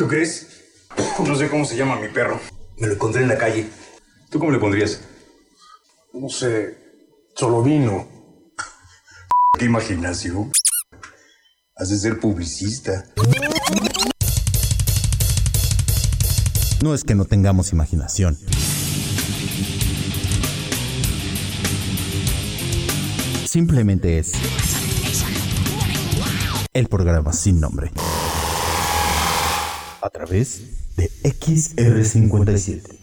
¿Tú crees? No sé cómo se llama mi perro. Me lo encontré en la calle. ¿Tú cómo le pondrías? No sé. Solo vino. ¿Qué imaginación? Has de ser publicista. No es que no tengamos imaginación. Simplemente es el programa sin nombre. A través de XR57.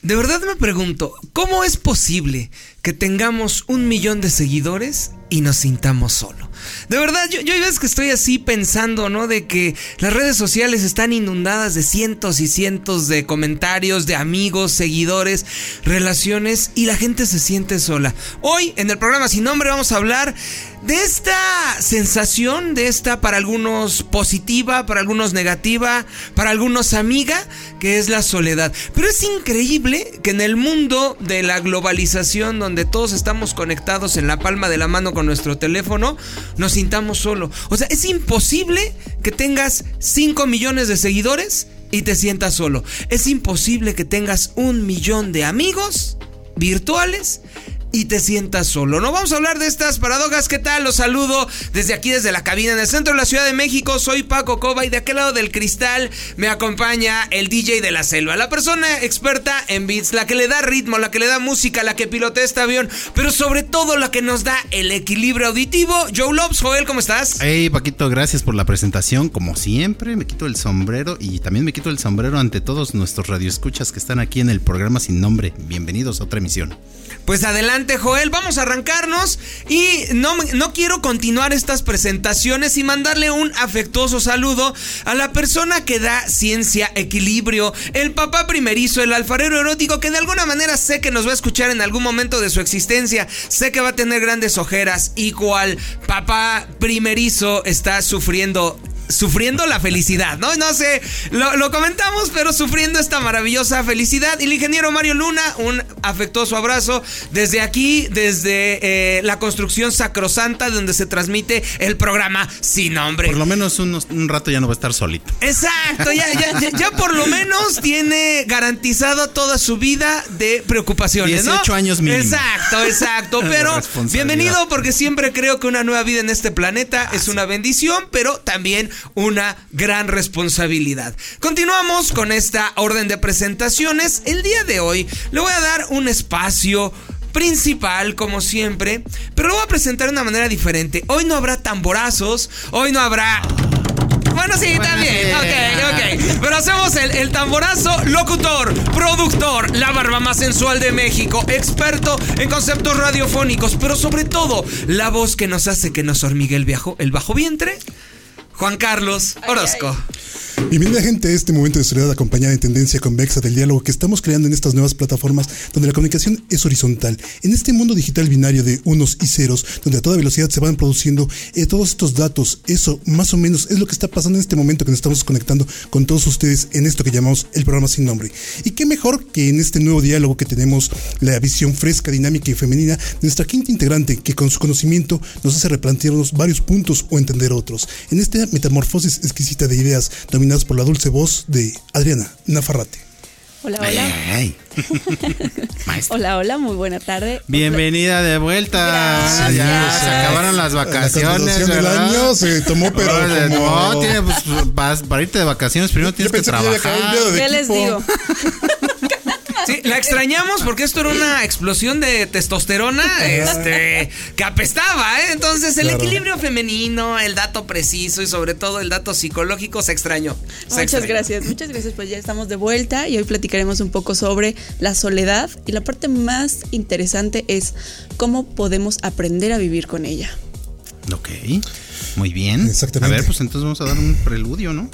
De verdad me pregunto, ¿cómo es posible que tengamos un millón de seguidores y nos sintamos solo? De verdad, yo, yo hay veces que estoy así pensando, ¿no? De que las redes sociales están inundadas de cientos y cientos de comentarios, de amigos, seguidores, relaciones y la gente se siente sola. Hoy, en el programa Sin Nombre, vamos a hablar de esta sensación, de esta para algunos positiva, para algunos negativa, para algunos amiga, que es la soledad. Pero es increíble que en el mundo de la globalización, donde todos estamos conectados en la palma de la mano con nuestro teléfono, nos sintamos solo. O sea, es imposible que tengas 5 millones de seguidores y te sientas solo. Es imposible que tengas un millón de amigos virtuales y te sientas solo. No vamos a hablar de estas paradojas. ¿Qué tal? Los saludo desde aquí, desde la cabina en el centro de la Ciudad de México. Soy Paco Coba y de aquel lado del cristal me acompaña el DJ de la selva, la persona experta en beats, la que le da ritmo, la que le da música, la que pilotea este avión, pero sobre todo la que nos da el equilibrio auditivo. Joe Lobs, Joel, ¿cómo estás? Hey, Paquito, gracias por la presentación. Como siempre, me quito el sombrero y también me quito el sombrero ante todos nuestros radioescuchas que están aquí en el programa sin nombre. Bienvenidos a otra emisión. Pues adelante, Joel, vamos a arrancarnos y no, no quiero continuar estas presentaciones y mandarle un afectuoso saludo a la persona que da ciencia, equilibrio, el papá primerizo, el alfarero erótico, que de alguna manera sé que nos va a escuchar en algún momento de su existencia, sé que va a tener grandes ojeras. Y cual papá primerizo está sufriendo sufriendo la felicidad, ¿no? No sé, lo, lo, comentamos, pero sufriendo esta maravillosa felicidad. Y el ingeniero Mario Luna, un afectuoso abrazo desde aquí, desde eh, la construcción sacrosanta, donde se transmite el programa sin nombre. Por lo menos unos, un rato ya no va a estar solito. Exacto, ya, ya, ya, ya por lo menos tiene garantizado toda su vida de preocupaciones, 18 ¿no? años mínimo. Exacto, exacto. Pero bienvenido porque siempre creo que una nueva vida en este planeta es una bendición, pero también una gran responsabilidad. Continuamos con esta orden de presentaciones. El día de hoy le voy a dar un espacio principal, como siempre, pero lo voy a presentar de una manera diferente. Hoy no habrá tamborazos, hoy no habrá... Bueno, sí, bueno, también. Sí. Ok, ok. Pero hacemos el, el, tamborazo locutor, productor, la barba más sensual de México, experto en conceptos radiofónicos, pero sobre todo la voz que nos hace que nos hormigue el bajo vientre. Juan Carlos Orozco. Bienvenida gente a este momento de soledad acompañada de tendencia convexa del diálogo que estamos creando en estas nuevas plataformas donde la comunicación es horizontal. En este mundo digital binario de unos y ceros, donde a toda velocidad se van produciendo eh, todos estos datos, eso más o menos es lo que está pasando en este momento que nos estamos conectando con todos ustedes en esto que llamamos el programa sin nombre. Y qué mejor que en este nuevo diálogo que tenemos la visión fresca, dinámica y femenina de nuestra quinta integrante que con su conocimiento nos hace replantearnos varios puntos o entender otros. En metamorfosis exquisita de ideas dominadas por la dulce voz de Adriana Nafarrate. Hola, hola. Hola, hola, muy buena tarde. Bienvenida de vuelta. Gracias. Ya se acabaron las vacaciones. La del año se tomó, pero. Oye, como... No, tiene, pues, para, para, irte de vacaciones primero tienes que trabajar. ¿Qué equipo. les digo? Sí, la extrañamos porque esto era una explosión de testosterona este, que apestaba, ¿eh? Entonces el claro. equilibrio femenino, el dato preciso y sobre todo el dato psicológico se extrañó. Se muchas extrañó. gracias, muchas gracias. Pues ya estamos de vuelta y hoy platicaremos un poco sobre la soledad y la parte más interesante es cómo podemos aprender a vivir con ella. Ok, muy bien. Exactamente. A ver, pues entonces vamos a dar un preludio, ¿no?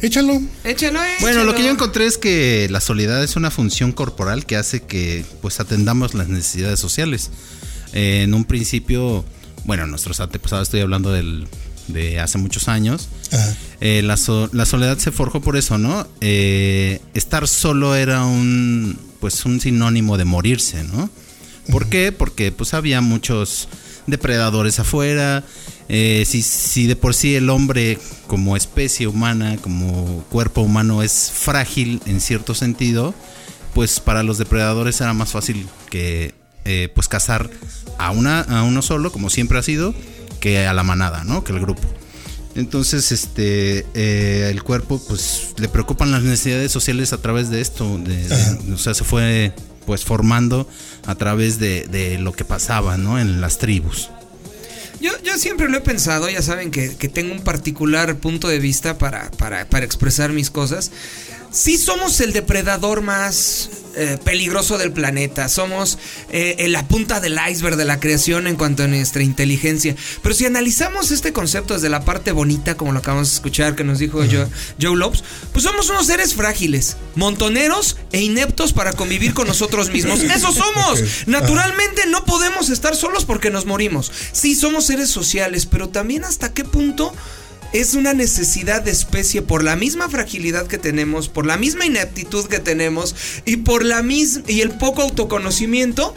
Échalo. Échalo, échalo. Bueno, lo que yo encontré es que la soledad es una función corporal que hace que pues atendamos las necesidades sociales. Eh, en un principio, bueno, nuestros antepasados, estoy hablando del, de hace muchos años, eh, la, so, la, soledad se forjó por eso, ¿no? Eh, estar solo era un, pues, un sinónimo de morirse, ¿no? ¿Por uh -huh. qué? Porque pues había muchos depredadores afuera. Eh, si, si de por sí el hombre como especie humana, como cuerpo humano es frágil en cierto sentido, pues para los depredadores era más fácil que eh, pues cazar a, una, a uno solo, como siempre ha sido, que a la manada, ¿no? Que el grupo. Entonces, este, eh, el cuerpo, pues, le preocupan las necesidades sociales a través de esto. de- de- o sea, se fue, pues, formando a través de, de lo que pasaba, ¿no? En las tribus. Yo, yo siempre lo he pensado, ya saben que, que tengo un particular punto de vista para, para, para expresar mis cosas. Sí somos el depredador más eh, peligroso del planeta, somos eh, en la punta del iceberg de la creación en cuanto a nuestra inteligencia. Pero si analizamos este concepto desde la parte bonita, como lo acabamos de escuchar que nos dijo Joe, Joe Lopes, pues somos unos seres frágiles, montoneros e ineptos para convivir con nosotros mismos. ¡Eso somos! Naturalmente no podemos estar solos porque nos morimos. Sí, somos seres sociales, pero también hasta qué punto es una necesidad de especie por la misma fragilidad que tenemos, por la misma ineptitud que tenemos y por la misma y el poco autoconocimiento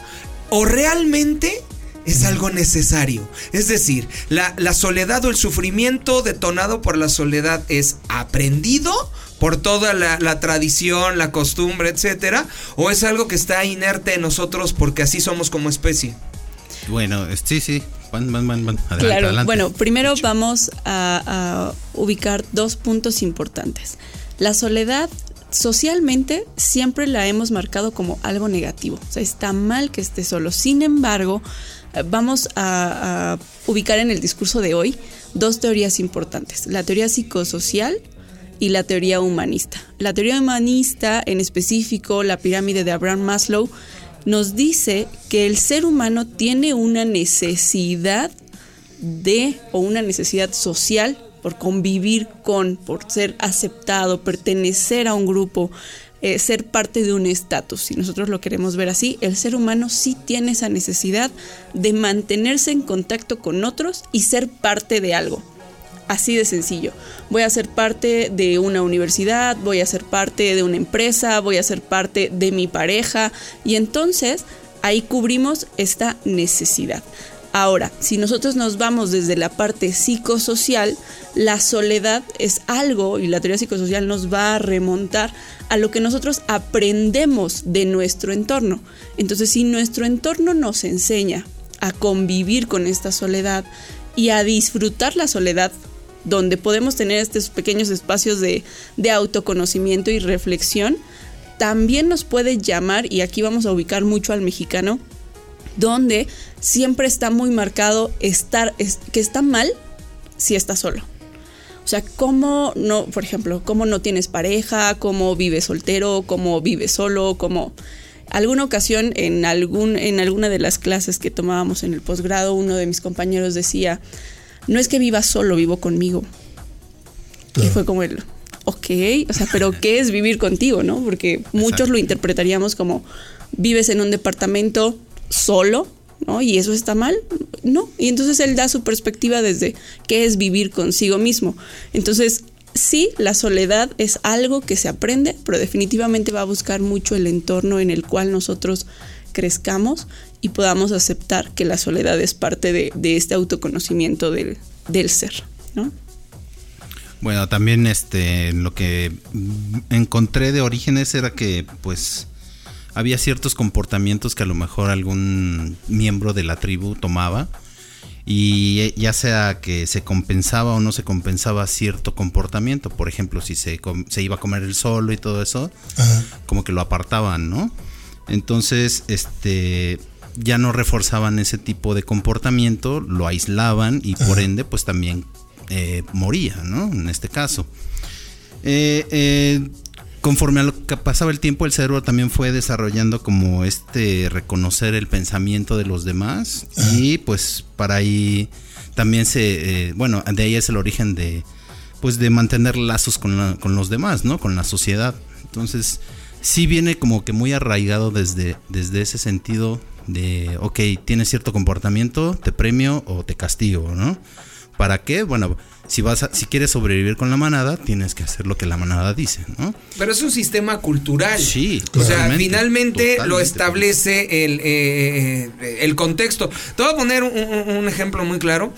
o realmente es algo necesario. Es decir, la, la soledad o el sufrimiento detonado por la soledad es aprendido por toda la, la tradición, la costumbre, etcétera, o es algo que está inerte en nosotros porque así somos como especie. Bueno, sí, sí. Van, van, van, van. Adelante, Claro, adelante. bueno, primero vamos a, a ubicar dos puntos importantes. La soledad socialmente siempre la hemos marcado como algo negativo, o sea, está mal que esté solo. Sin embargo, vamos a, a ubicar en el discurso de hoy dos teorías importantes, la teoría psicosocial y la teoría humanista. La teoría humanista, en específico la pirámide de Abraham Maslow, nos dice que el ser humano tiene una necesidad de o una necesidad social por convivir con, por ser aceptado, pertenecer a un grupo, eh, ser parte de un estatus. Si nosotros lo queremos ver así, el ser humano sí tiene esa necesidad de mantenerse en contacto con otros y ser parte de algo. Así de sencillo. Voy a ser parte de una universidad, voy a ser parte de una empresa, voy a ser parte de mi pareja y entonces ahí cubrimos esta necesidad. Ahora, si nosotros nos vamos desde la parte psicosocial, la soledad es algo, y la teoría psicosocial nos va a remontar a lo que nosotros aprendemos de nuestro entorno. Entonces, si nuestro entorno nos enseña a convivir con esta soledad y a disfrutar la soledad, donde podemos tener estos pequeños espacios de, de autoconocimiento y reflexión, también nos puede llamar, y aquí vamos a ubicar mucho al mexicano, donde siempre está muy marcado estar, es- que está mal si estás solo. O sea, cómo no, por ejemplo, cómo no tienes pareja, cómo vives soltero, cómo vives solo, cómo alguna ocasión en algún en alguna de las clases que tomábamos en el posgrado, uno de mis compañeros decía, "No es que viva solo, vivo conmigo." Y fue como el, ok, o sea, pero ¿qué es vivir contigo, no? Porque muchos lo interpretaríamos como vives en un departamento solo, ¿no? Y eso está mal, ¿no? Y entonces él da su perspectiva desde qué es vivir consigo mismo. Entonces, sí, la soledad es algo que se aprende, pero definitivamente va a buscar mucho el entorno en el cual nosotros crezcamos y podamos aceptar que la soledad es parte de, de este autoconocimiento del, del ser, ¿no? Bueno, también este lo que encontré de orígenes era que pues había ciertos comportamientos que a lo mejor algún miembro de la tribu tomaba y ya sea que se compensaba o no se compensaba cierto comportamiento, por ejemplo, si se, se iba a comer el solo y todo eso, como que lo apartaban, ¿no? Entonces, este ya no reforzaban ese tipo de comportamiento, lo aislaban y por ende pues también eh, moría, ¿no? En este caso. Eh, eh, conforme a lo que pasaba el tiempo, el cerebro también fue desarrollando como este reconocer el pensamiento de los demás y pues para ahí también se, bueno, de ahí es el origen de, pues de mantener lazos con, la- con los demás, ¿no? Con la sociedad. Entonces, sí viene como que muy arraigado desde, desde ese sentido de, ok, tienes cierto comportamiento, te premio o te castigo, ¿no? ¿Para qué? Bueno, si vas a- si quieres sobrevivir con la manada, tienes que hacer lo que la manada dice, ¿no? Pero es un sistema cultural. Sí, O sea, finalmente lo establece el, eh, eh, el contexto. Te voy a poner un ejemplo muy claro.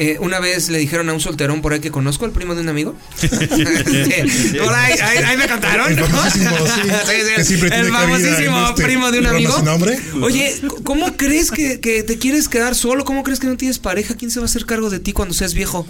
Eh, una vez le dijeron a un solterón por ahí que conozco, el primo de un amigo. por ahí, ahí, ahí me contaron. El ¿no? famosísimo, sí, sí, el famosísimo este primo de un amigo. nombre. Oye, ¿cómo crees que, que te quieres quedar solo? ¿Cómo crees que no tienes pareja? ¿Quién se va a hacer cargo de ti cuando seas viejo?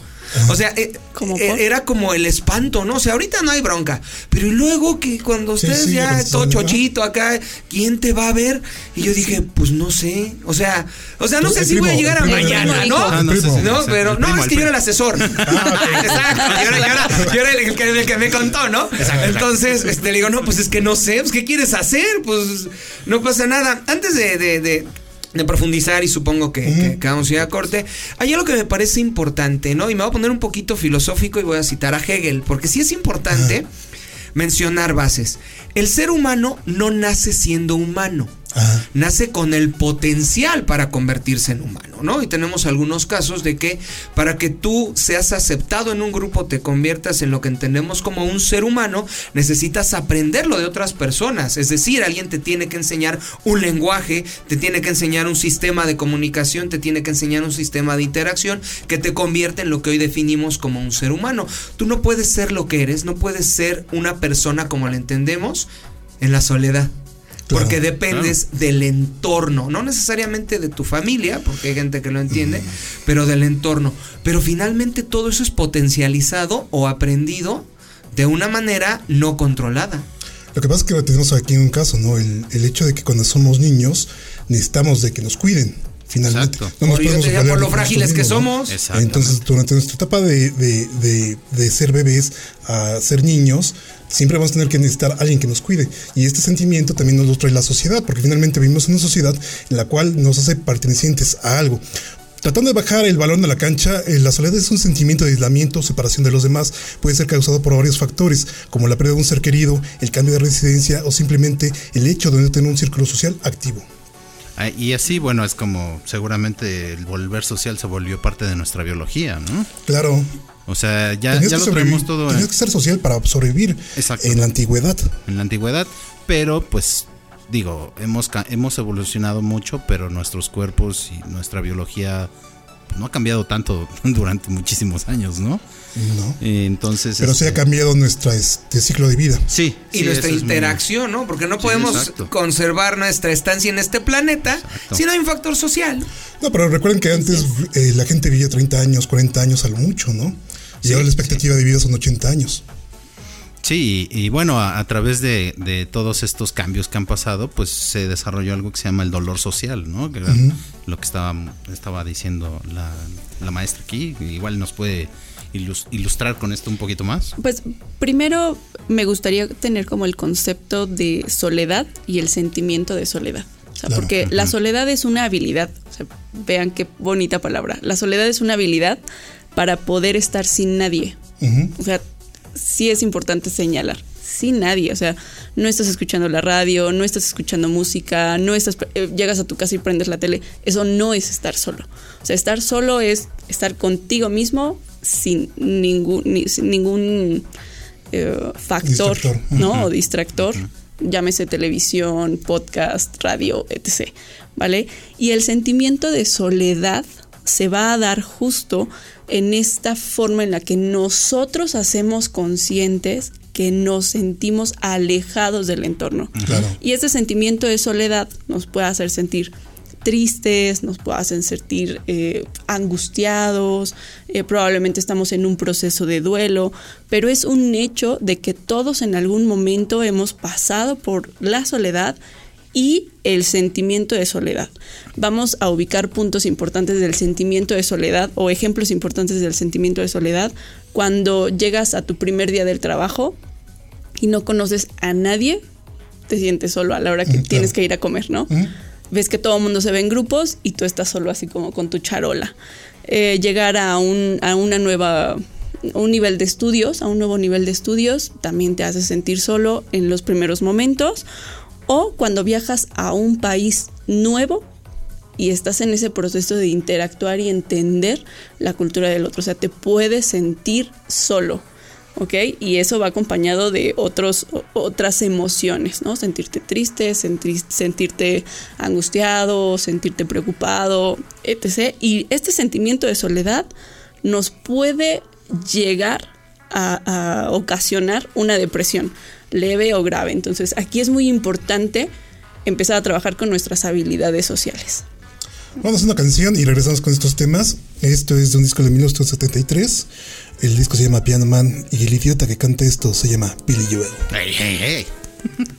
O sea, eh, ¿Cómo eh, era como el espanto, ¿no? O sea, ahorita no hay bronca. Pero y luego que cuando ustedes sí, ya todo ¿no? chochito acá, ¿quién te va a ver? Y yo dije, pues no sé. O sea, o sea, no Tú, sé si voy a llegar a mañana, primo ¿no? Ah, no, sí, sí, No, no, primo, es que yo era el asesor. Exacto. Yo era, yo era- yo era el, que, el que me contó, ¿no? Entonces, este, le digo, no, pues es que no sé, pues ¿qué quieres hacer? Pues no pasa nada. Antes de, de- de- de profundizar y supongo que, que- que vamos a ir a corte, hay algo que me parece importante, ¿no? Y me voy a poner un poquito filosófico y voy a citar a Hegel, porque sí es importante mencionar bases. El ser humano no nace siendo humano Nace con el potencial para convertirse en humano, ¿no? Y tenemos algunos casos de que para que tú seas aceptado en un grupo, te conviertas en lo que entendemos como un ser humano, necesitas aprenderlo de otras personas. Es decir, alguien te tiene que enseñar un lenguaje, te tiene que enseñar un sistema de comunicación, te tiene que enseñar un sistema de interacción que te convierte en lo que hoy definimos como un ser humano. Tú no puedes ser lo que eres, no puedes ser una persona como la entendemos en la soledad. Claro, Porque dependes del entorno, no necesariamente de tu familia, porque hay gente que lo entiende, pero del entorno. Pero finalmente todo eso es potencializado o aprendido de una manera no controlada. Lo que pasa es que tenemos aquí un caso, ¿no? El, el hecho de que cuando somos niños necesitamos de que nos cuiden, finalmente. Exacto. No nos yo podemos por lo frágiles que ¿no? somos. Exacto. Entonces, durante nuestra etapa de, de- de- de ser bebés a ser niños, siempre vamos a tener que necesitar a alguien que nos cuide. Y este sentimiento también nos lo trae la sociedad, porque finalmente vivimos en una sociedad en la cual nos hace pertenecientes a algo. Tratando de bajar el balón de la cancha, eh, la soledad es un sentimiento de aislamiento, separación de los demás. Puede ser causado por varios factores, como la pérdida de un ser querido, el cambio de residencia o simplemente el hecho de no tener un círculo social activo. Ah, Y así, bueno, es como seguramente el volver social se volvió parte de nuestra biología, ¿no? Claro, O sea, ya, tenías, ya lo traemos todo tenías que ser social para sobrevivir Exacto. en la antigüedad. en la antigüedad, pero pues digo, hemos, hemos evolucionado mucho, pero nuestros cuerpos y nuestra biología pues, no ha cambiado tanto durante muchísimos años, ¿no? ¿No? Eh, Entonces... Pero sí ha este, cambiado nuestro este, ciclo de vida. Sí, Y sí, nuestra muy- interacción, ¿no? Porque no podemos conservar nuestra estancia en este planeta Exacto. si no hay un factor social. No, pero recuerden que antes eh, la gente vivía 30 años, 40 años a lo mucho, ¿no? Y Sí, ahora la expectativa de vida son 80 años. Sí, y, y bueno, a, a través de, de todos estos cambios que han pasado, pues se desarrolló algo que se llama el dolor social, ¿no? Que era lo que estaba, estaba diciendo la, la maestra aquí. Igual nos puede ilus- ilustrar con esto un poquito más. Pues primero me gustaría tener como el concepto de soledad y el sentimiento de soledad. O sea, Claro. porque la soledad es una habilidad. O sea, vean qué bonita palabra. La soledad es una habilidad para poder estar sin nadie. O sea, sí es importante señalar. Sin nadie, o sea, no estás escuchando la radio, no estás escuchando música, no estás, eh, llegas a tu casa y prendes la tele. Eso no es estar solo. O sea, estar solo es estar contigo mismo sin ningún, ni- sin ningún eh, factor, Distractor. ¿no? O distractor, llámese televisión, podcast, radio, etc. ¿Vale? Y el sentimiento de soledad se va a dar justo en esta forma en la que nosotros hacemos conscientes que nos sentimos alejados del entorno. Claro. Y este sentimiento de soledad nos puede hacer sentir tristes, nos puede hacer sentir eh, angustiados, eh, probablemente estamos en un proceso de duelo, pero es un hecho de que todos en algún momento hemos pasado por la soledad y el sentimiento de soledad. Vamos a ubicar puntos importantes del sentimiento de soledad o ejemplos importantes del sentimiento de soledad cuando llegas a tu primer día del trabajo y no conoces a nadie, te sientes solo a la hora que Mm, tienes que ir a comer, ¿no? Ujú. Ves que todo el mundo se ve en grupos y tú estás solo así como con tu charola. Eh, llegar a un, a una nueva un nivel de estudios, a un nuevo nivel de estudios, también te hace sentir solo en los primeros momentos. O cuando viajas a un país nuevo, y estás en ese proceso de interactuar y entender la cultura del otro. O sea, te puedes sentir solo. ¿ok? Y eso va acompañado de otros, otras emociones, ¿no? Sentirte triste, sentirte angustiado, sentirte preocupado, etc. Y este sentimiento de soledad nos puede llegar a, a ocasionar una depresión leve o grave. Entonces aquí es muy importante empezar a trabajar con nuestras habilidades sociales. Vamos a hacer una canción y regresamos con estos temas. Esto es de un disco de 1973. El disco se llama Piano Man y el idiota que canta esto se llama Billy Joel. Hey, hey, hey.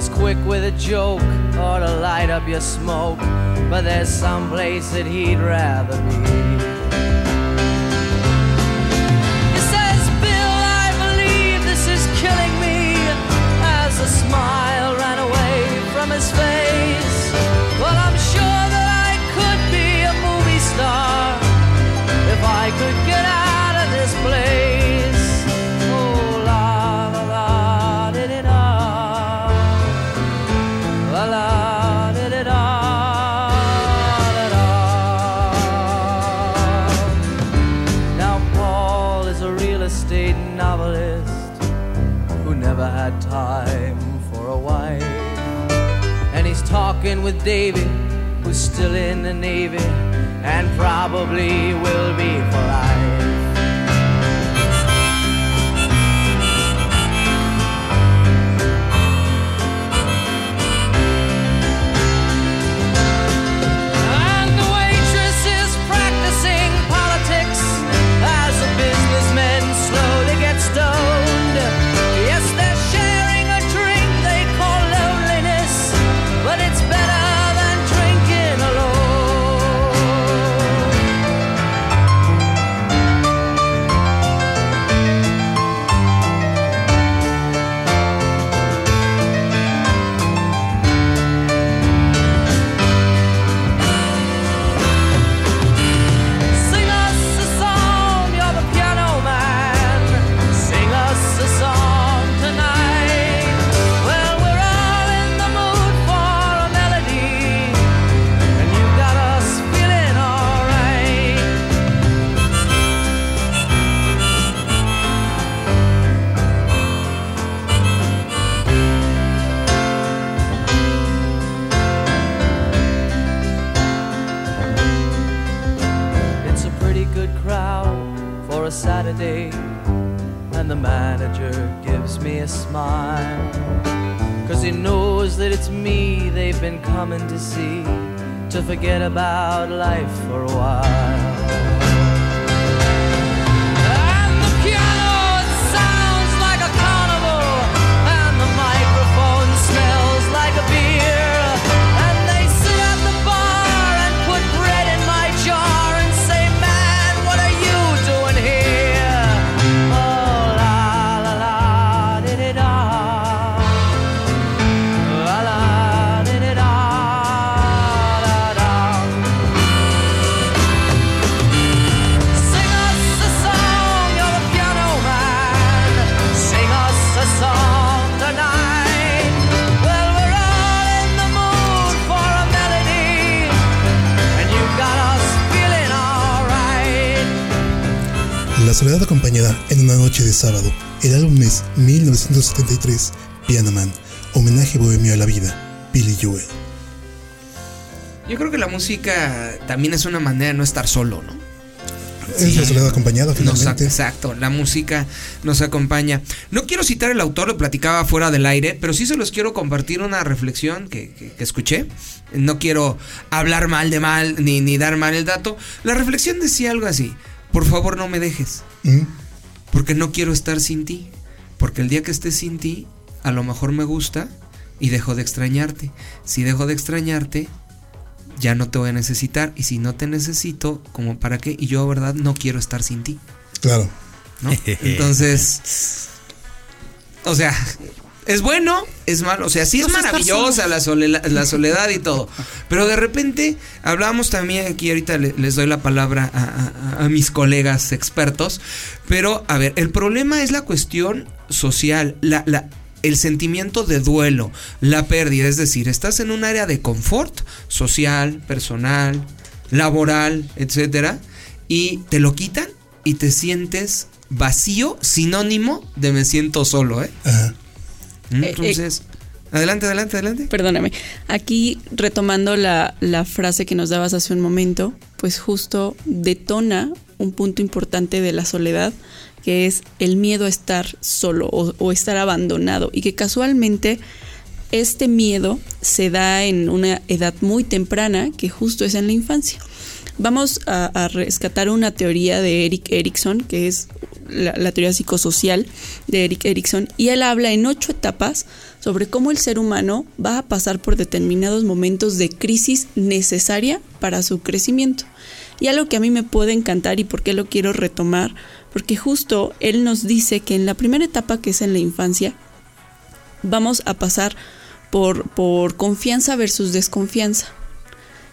He's quick with a joke or to light up your smoke. But there's some place that he'd rather be. He says, Bill, I believe this is killing me. As a smile ran away from his face. Well, I'm sure that I could be a movie star if I could with David, who's still in the Navy and probably will be for life. Crowd for a Saturday, and the manager gives me a smile. Cause he knows that it's me they've been coming to see, to forget about life for a while. Soledad acompañada en una noche de sábado. El álbum es 1973, Piano Man, homenaje bohemio a la vida, Billy Joel. Yo creo que la música también es una manera de no estar solo, ¿no? Es la soledad acompañada, Nos, finalmente. exacto, la música nos acompaña. No quiero citar el autor, lo platicaba fuera del aire, pero sí se los quiero compartir una reflexión que, que- que escuché. No quiero hablar mal de mal ni, ni dar mal el dato. La reflexión decía algo así: Por favor, no me dejes, Mm, porque no quiero estar sin ti. Porque el día que esté sin ti, a lo mejor me gusta y dejo de extrañarte. Si dejo de extrañarte, ya no te voy a necesitar. Y si no te necesito, ¿como para qué? Y yo, verdad, no quiero estar sin ti. claro. ¿no? Entonces, o sea, es bueno, es malo, o sea, sí es maravillosa la soledad, la soledad y todo, pero de repente hablamos también aquí ahorita le- les doy la palabra a, a- a mis colegas expertos, pero a ver, el problema es la cuestión social, la, la- el sentimiento de duelo, la pérdida, es decir, estás en un área de confort social, personal, laboral, etcétera, y te lo quitan y te sientes vacío, sinónimo de me siento solo, ¿eh? Ajá. Entonces, adelante, adelante, adelante. Perdóname. Aquí, retomando la, la frase que nos dabas hace un momento, pues justo detona un punto importante de la soledad, que es el miedo a estar solo o, o estar abandonado. Y que casualmente este miedo se da en una edad muy temprana, que justo es en la infancia. Vamos a, rescatar una teoría de Eric Erickson, que es la, la teoría psicosocial de Eric Erickson, y él habla en ocho etapas sobre cómo el ser humano va a pasar por determinados momentos de crisis necesaria para su crecimiento. Y algo que a mí me puede encantar y por qué lo quiero retomar, porque justo él nos dice que en la primera etapa, que es en la infancia, vamos a pasar por, por confianza versus desconfianza.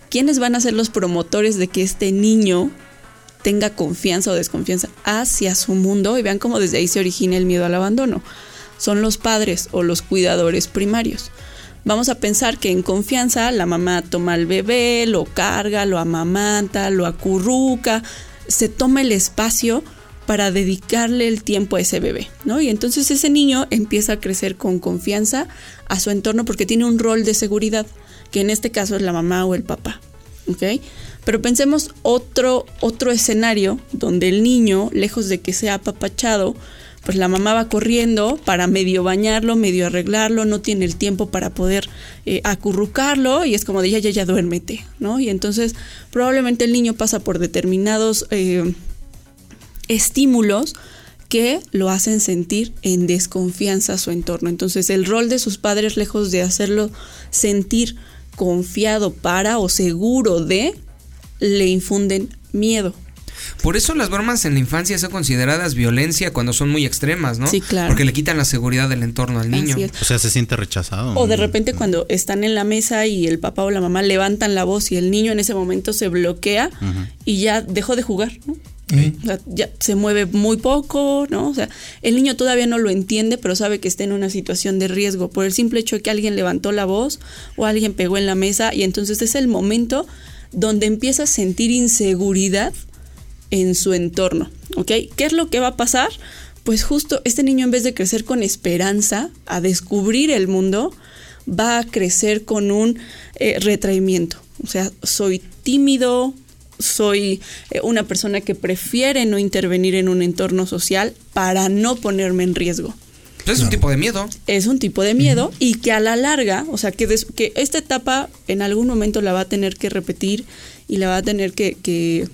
¿Quiénes van a ser los promotores de que este niño tenga confianza o desconfianza hacia su mundo? Y vean cómo desde ahí se origina el miedo al abandono. Son los padres o los cuidadores primarios. Vamos a pensar que en confianza la mamá toma al bebé, lo carga, lo amamanta, lo acurruca, se toma el espacio para dedicarle el tiempo a ese bebé, ¿no? Y entonces ese niño empieza a crecer con confianza a su entorno porque tiene un rol de seguridad, que en este caso es la mamá o el papá, ¿ok? Pero pensemos otro, otro escenario donde el niño, lejos de que sea apapachado, pues la mamá va corriendo para medio bañarlo, medio arreglarlo, no tiene el tiempo para poder eh, acurrucarlo y es como de ya, ya, ya duérmete, ¿no? Y entonces probablemente el niño pasa por determinados eh, estímulos que lo hacen sentir en desconfianza a su entorno. Entonces el rol de sus padres, lejos de hacerlo sentir confiado para o seguro de, le infunden miedo. Por eso las bromas en la infancia son consideradas violencia cuando son muy extremas, ¿no? Sí, claro. Porque le quitan la seguridad del entorno al niño. Así es. O sea, se siente rechazado. O de repente cuando están en la mesa y el papá o la mamá levantan la voz y el niño en ese momento se bloquea y ya dejó de jugar, ¿no? Ya se mueve muy poco, ¿no? O sea, el niño todavía no lo entiende, pero sabe que está en una situación de riesgo por el simple hecho de que alguien levantó la voz o alguien pegó en la mesa y entonces es el momento donde empieza a sentir inseguridad en su entorno, ¿ok? ¿Qué es lo que va a pasar? Pues justo este niño en vez de crecer con esperanza a descubrir el mundo, va a crecer con un eh, retraimiento. O sea, soy tímido, soy eh, una persona que prefiere no intervenir en un entorno social para no ponerme en riesgo. Es un tipo de miedo. es un tipo de miedo y que a la larga, o sea, que, des- que esta etapa en algún momento la va a tener que repetir y la va a tener que... que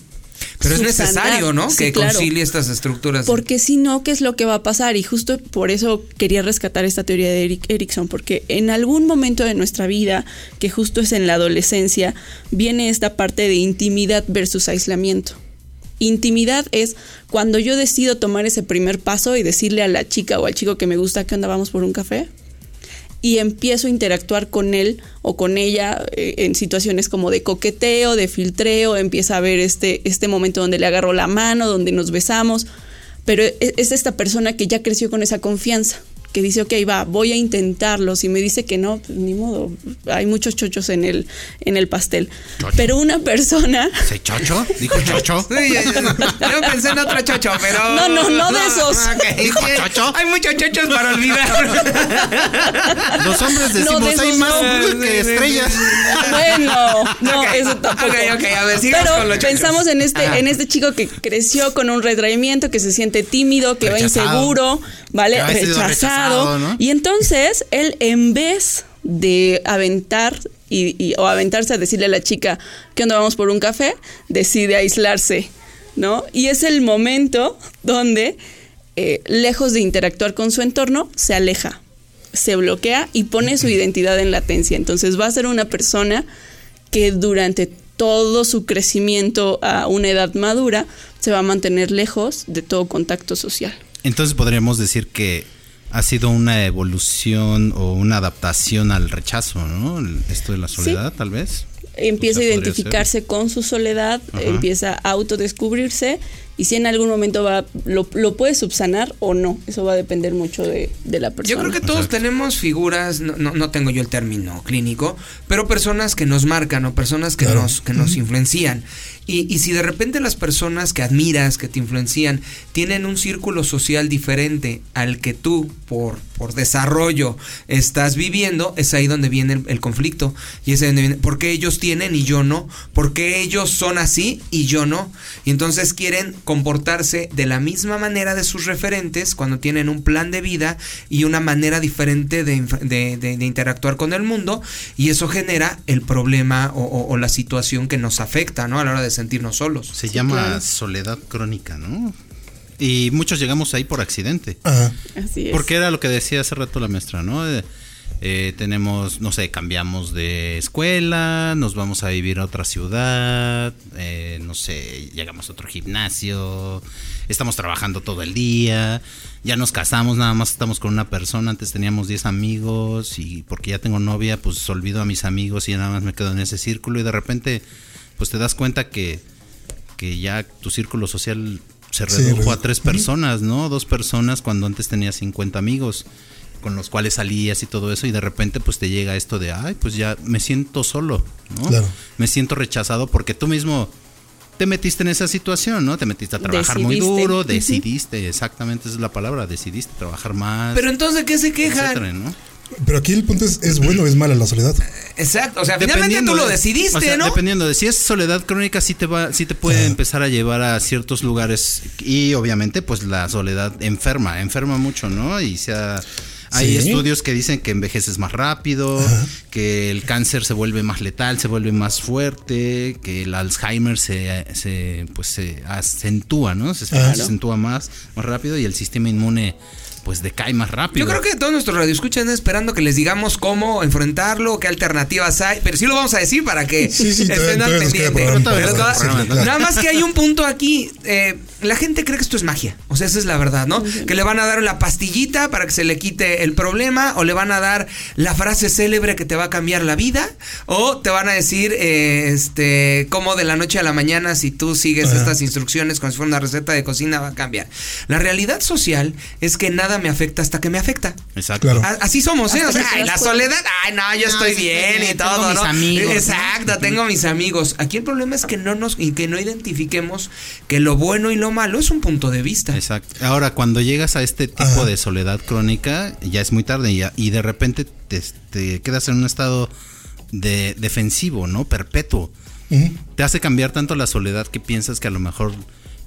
Pero es necesario, ¿no? Sí, que claro. concilie estas estructuras. Porque si no, ¿qué es lo que va a pasar? Y justo por eso quería rescatar esta teoría de Eric Erickson, porque en algún momento de nuestra vida, que justo es en la adolescencia, viene esta parte de intimidad versus aislamiento. Intimidad es cuando yo decido tomar ese primer paso y decirle a la chica o al chico que me gusta que onda vamos por un café y empiezo a interactuar con él o con ella eh, en situaciones como de coqueteo, de filtreo, empieza a ver este, este momento donde le agarro la mano, donde nos besamos, pero e- es esta persona que ya creció con esa confianza, que dice, ok, va, voy a intentarlo, si me dice que no, pues ni modo, hay muchos chochos en el, en el pastel, pero una persona... ¿Se chocho? ¿Dijo chocho? Sí, ya- yo pensé en otro chocho, pero. No, no, no de esos. ok, ¿Dijo sí, chocho? Hay muchos chochos para olvidar. Los hombres decimos, No, de esos hay más no. que estrellas. Bueno, no, eso tampoco. ok, ok, a ver, sigamos Pero con los chochos. pensamos en este, Ajá. en este chico que creció con un retraimiento, que se siente tímido, que Rechazado. va inseguro, ¿vale? Rechazado. Y entonces, él en vez de aventar y, y- o aventarse a decirle a la chica que onda vamos por un café, decide aislarse, ¿no? Y es el momento donde, eh, lejos de interactuar con su entorno, se aleja se bloquea y pone su identidad en latencia. Entonces va a ser una persona que durante todo su crecimiento a una edad madura se va a mantener lejos de todo contacto social. Entonces podríamos decir que ha sido una evolución o una adaptación al rechazo, ¿no? Esto de la soledad, tal vez. Empieza O sea, a identificarse con su soledad, Ajá. empieza a autodescubrirse y si en algún momento va lo, lo puede subsanar o no. Eso va a depender mucho de, de la persona. Yo creo que todos tenemos figuras, no, no, no tengo yo el término clínico, pero personas que nos marcan o personas que nos, que nos influencian. Y, y si de repente las personas que admiras, que te influencian, tienen un círculo social diferente al que tú, por, por desarrollo, estás viviendo, es ahí donde viene el, el conflicto. Y es ahí donde viene, ¿por qué ellos tienen y yo no? ¿Por qué ellos son así y yo no? Y entonces quieren comportarse de la misma manera de sus referentes cuando tienen un plan de vida y una manera diferente de, de- de- de interactuar con el mundo y eso genera el problema o, o- o la situación que nos afecta, ¿no? A la hora de sentirnos solos. Se llama claro. soledad crónica, ¿no? Y muchos llegamos ahí por accidente. Ajá. Así es. Porque era lo que decía hace rato la maestra, ¿no? Eh, tenemos, no sé, cambiamos de escuela, nos vamos a vivir a otra ciudad, eh, no sé, llegamos a otro gimnasio, estamos trabajando todo el día, ya nos casamos, nada más estamos con una persona, antes teníamos 10 amigos y porque ya tengo novia, pues olvido a mis amigos y nada más me quedo en ese círculo y de repente, pues te das cuenta que, que ya tu círculo social se Sí, redujo a redujo. tres personas, ¿no? Dos personas cuando antes tenías 50 amigos con los cuales salías y todo eso y de repente pues te llega esto de, ay, pues ya me siento solo, ¿no? Claro. Me siento rechazado porque tú mismo te metiste en esa situación, ¿no? Te metiste a trabajar muy duro, decidiste, exactamente esa es la palabra, decidiste trabajar más. Pero entonces, ¿de qué se quejan? etcétera, ¿no? Pero aquí el punto es, ¿es bueno o es mala la soledad? Exacto, o sea, finalmente tú lo de- decidiste, o sea, ¿no? Dependiendo de si es soledad crónica, sí te va, sí te puede empezar a llevar a ciertos lugares y obviamente pues la soledad enferma, enferma mucho, ¿no? Y sea hay Sí. estudios que dicen que envejeces más rápido, que el cáncer se vuelve más letal, se vuelve más fuerte, que el Alzheimer se, se pues se acentúa, ¿no? Se, se acentúa más, más rápido y el sistema inmune pues decae más rápido. Yo creo que todos nuestros radioescuchas están esperando que les digamos cómo enfrentarlo, qué alternativas hay, pero sí lo vamos a decir para que Sí, sí, estén al pendiente. Nada más que hay un punto aquí, eh, la gente cree que esto es magia, o sea, esa es la verdad, ¿no? Que le van a dar la pastillita para que se le quite el problema, o le van a dar la frase célebre que te va a cambiar la vida, o te van a decir, eh, este, cómo de la noche a la mañana, si tú sigues Ajá. estas instrucciones como si fuera una receta de cocina, va a cambiar. La realidad social es que nada me afecta hasta que me afecta. Exacto. Claro. Así somos, ¿eh? O sea, ay, la soledad, ay, no, yo No, estoy sí, bien y tengo todo, mis ¿no? amigos, ¿no? Exacto, tengo mis amigos. Aquí el problema es que no nos y que no identifiquemos que lo bueno y lo malo es un punto de vista. Exacto. Ahora, cuando llegas a este tipo Ajá. de soledad crónica, ya es muy tarde y, ya- y de repente te, te quedas en un estado de defensivo, ¿no? Perpetuo. Te hace cambiar tanto la soledad que piensas que a lo mejor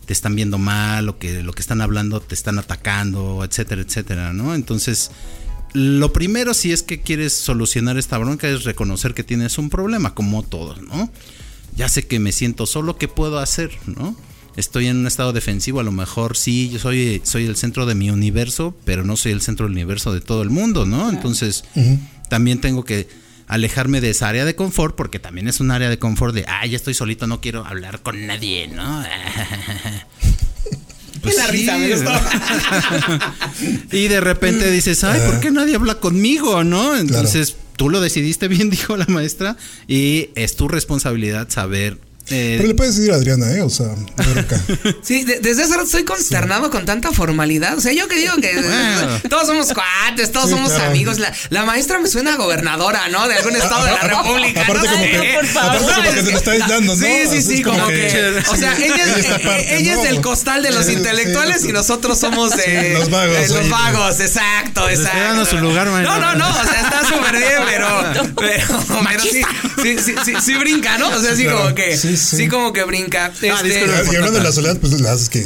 te están viendo mal o que lo que están hablando te están atacando, etcétera, etcétera, ¿no? Entonces, lo primero si es que quieres solucionar esta bronca es reconocer que tienes un problema, como todos, ¿no? Ya sé que me siento solo, ¿qué puedo hacer, no? Estoy en un estado defensivo, a lo mejor sí, yo soy, soy el centro de mi universo, pero no soy el centro del universo de todo el mundo, ¿no? Entonces, también tengo que alejarme de esa área de confort, porque también es un área de confort de, ah, ya estoy solito, no quiero hablar con nadie, ¿no? Pues La risa, sí. me gustó. y de repente dices, ay, ¿por qué nadie habla conmigo, no? Entonces, tú lo decidiste bien, dijo la maestra, y es tu responsabilidad saber. Eh, Pero le puedes decir a Adriana, ¿eh? O sea, acá. Sí, de- desde hace rato estoy consternado con tanta formalidad. O sea, yo que digo que Bueno. todos somos cuates, todos Sí, somos claro. amigos. La, la maestra me suena a gobernadora, ¿no? De algún estado de la República. Aparte no como sé. que- por favor. aparte como que se lo está aislando, ¿no? Sí, sí, sí, como como que. que- O sea, ella, Ella es- esta parte, ella es ¿no? del costal de los Sí, intelectuales sí. y nosotros somos de. Los vagos, de los vagos, exacto, exacto. dando su lugar, No, maestra. no, no. O sea, está súper bien, pero. Pero, pero sí, sí, sí, sí, sí brinca, ¿no? O sea, sí, como que. Sí, Sí, sí. como que brinca. Este, disculpe. Y hablando de la soledad, pues la haces que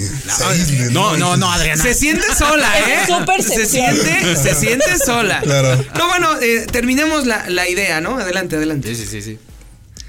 aísle, no, no, no, Adriana. Se siente sola, ¿eh? Percepción. Se siente, se siente sola. Claro. No, bueno, eh, terminemos la, la idea, ¿no? Adelante, adelante. Sí, sí, sí, sí.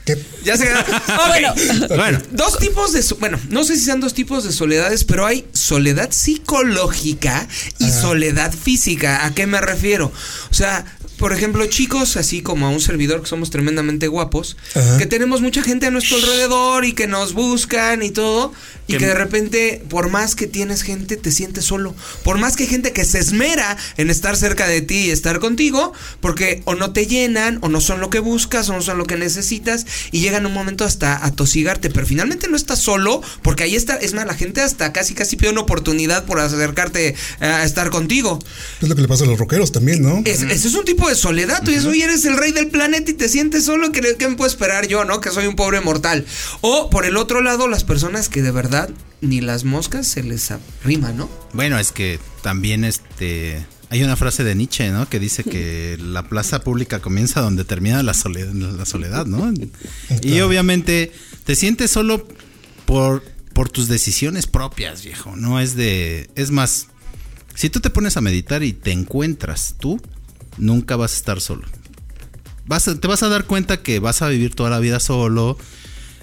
¿Qué? Ya se Ok. Bueno, Bueno, Dos tipos de. Bueno, no sé si sean dos tipos de soledades, pero hay soledad psicológica y soledad física. ¿A qué me refiero? O sea. Por ejemplo, chicos, así como a un servidor que somos tremendamente guapos, Ajá. que tenemos mucha gente a nuestro alrededor y que nos buscan y todo, y Que- que de repente, por más que tienes gente, te sientes solo. Por más que hay gente que se esmera en estar cerca de ti y estar contigo, porque o no te llenan, o no son lo que buscas, o no son lo que necesitas, y llegan un momento hasta a tosigarte, pero finalmente no estás solo, porque ahí está, es más, la gente hasta casi casi pide una oportunidad por acercarte a estar contigo. Es lo que le pasa a los rockeros también, ¿no? Es- Ese es un tipo de soledad. Tú dices, oye, eres el rey del planeta y te sientes solo. ¿Qué, qué me puedo esperar yo, no? Que soy un pobre mortal. O por el otro lado, las personas que de verdad ni las moscas se les arrima, ¿no? bueno, es que también este. Hay una frase de Nietzsche, ¿no? Que dice que la plaza pública comienza donde termina la soledad, la soledad ¿no? Y obviamente te sientes solo por, por tus decisiones propias, viejo. No es de. Es más, si tú te pones a meditar y te encuentras tú, nunca vas a estar solo. Vas a- te vas a dar cuenta que vas a vivir toda la vida solo.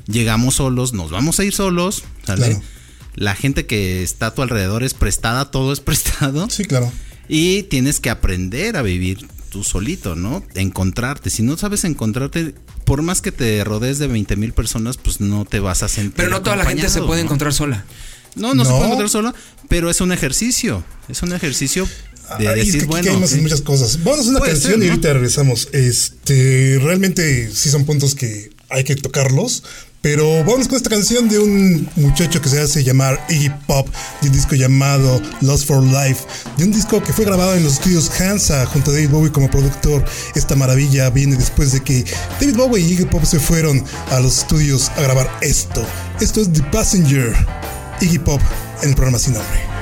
Llegamos solos, nos vamos a ir solos, ¿sale? Claro. La gente que está a tu alrededor es prestada, todo es prestado. Sí, claro. Y tienes que aprender a vivir tú solito, ¿no? Encontrarte. Si no sabes encontrarte, por más que te rodees de 20 mil personas, pues no te vas a sentir. Pero no toda la gente se puede ¿no? encontrar sola. No, no, se puede encontrar sola, pero es un ejercicio. Es un ejercicio de es decir, que aquí bueno. ok. muchas cosas. Vamos a una Puede canción ser, y ¿no? ahorita regresamos. Este, realmente sí son puntos que hay que tocarlos. Pero vamos con esta canción de un muchacho que se hace llamar Iggy Pop, de un disco llamado Lost for Life, de un disco que fue grabado en los estudios Hansa junto a David Bowie como productor. Esta maravilla viene después de que David Bowie y Iggy Pop se fueron a los estudios a grabar esto. Esto es The Passenger, Iggy Pop en el programa Sin Nombre.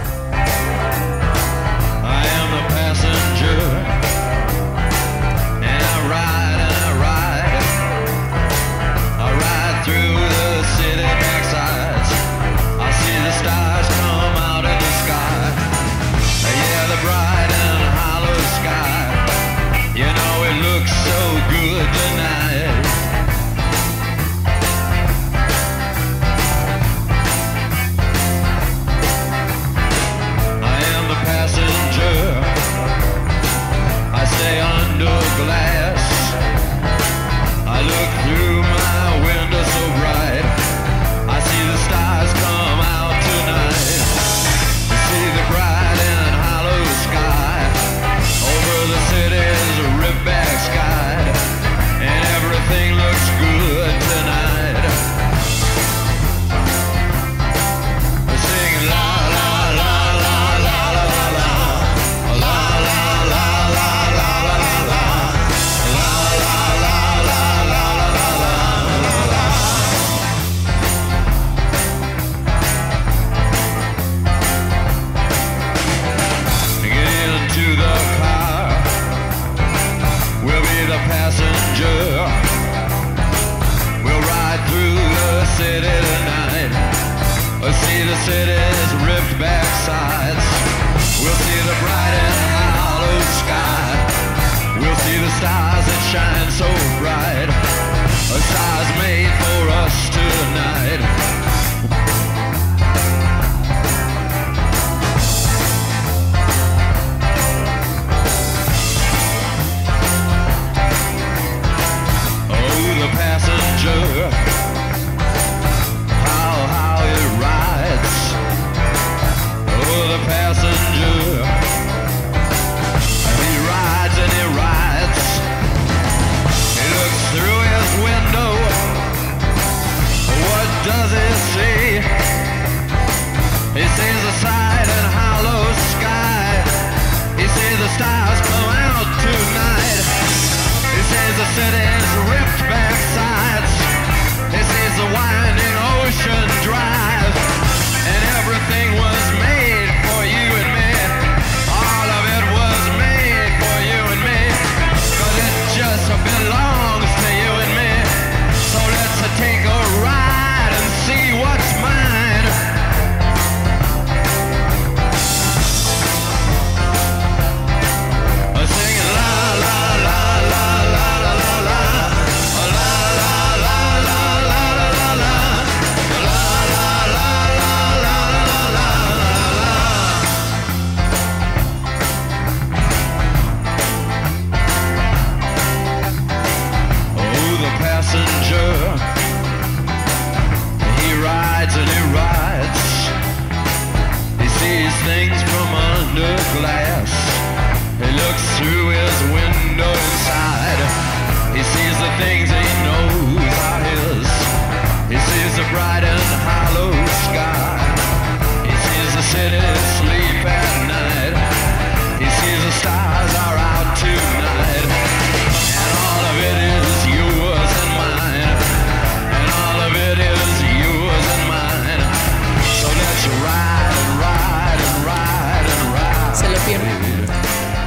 the stars that shine so bright. A stars made for us tonight.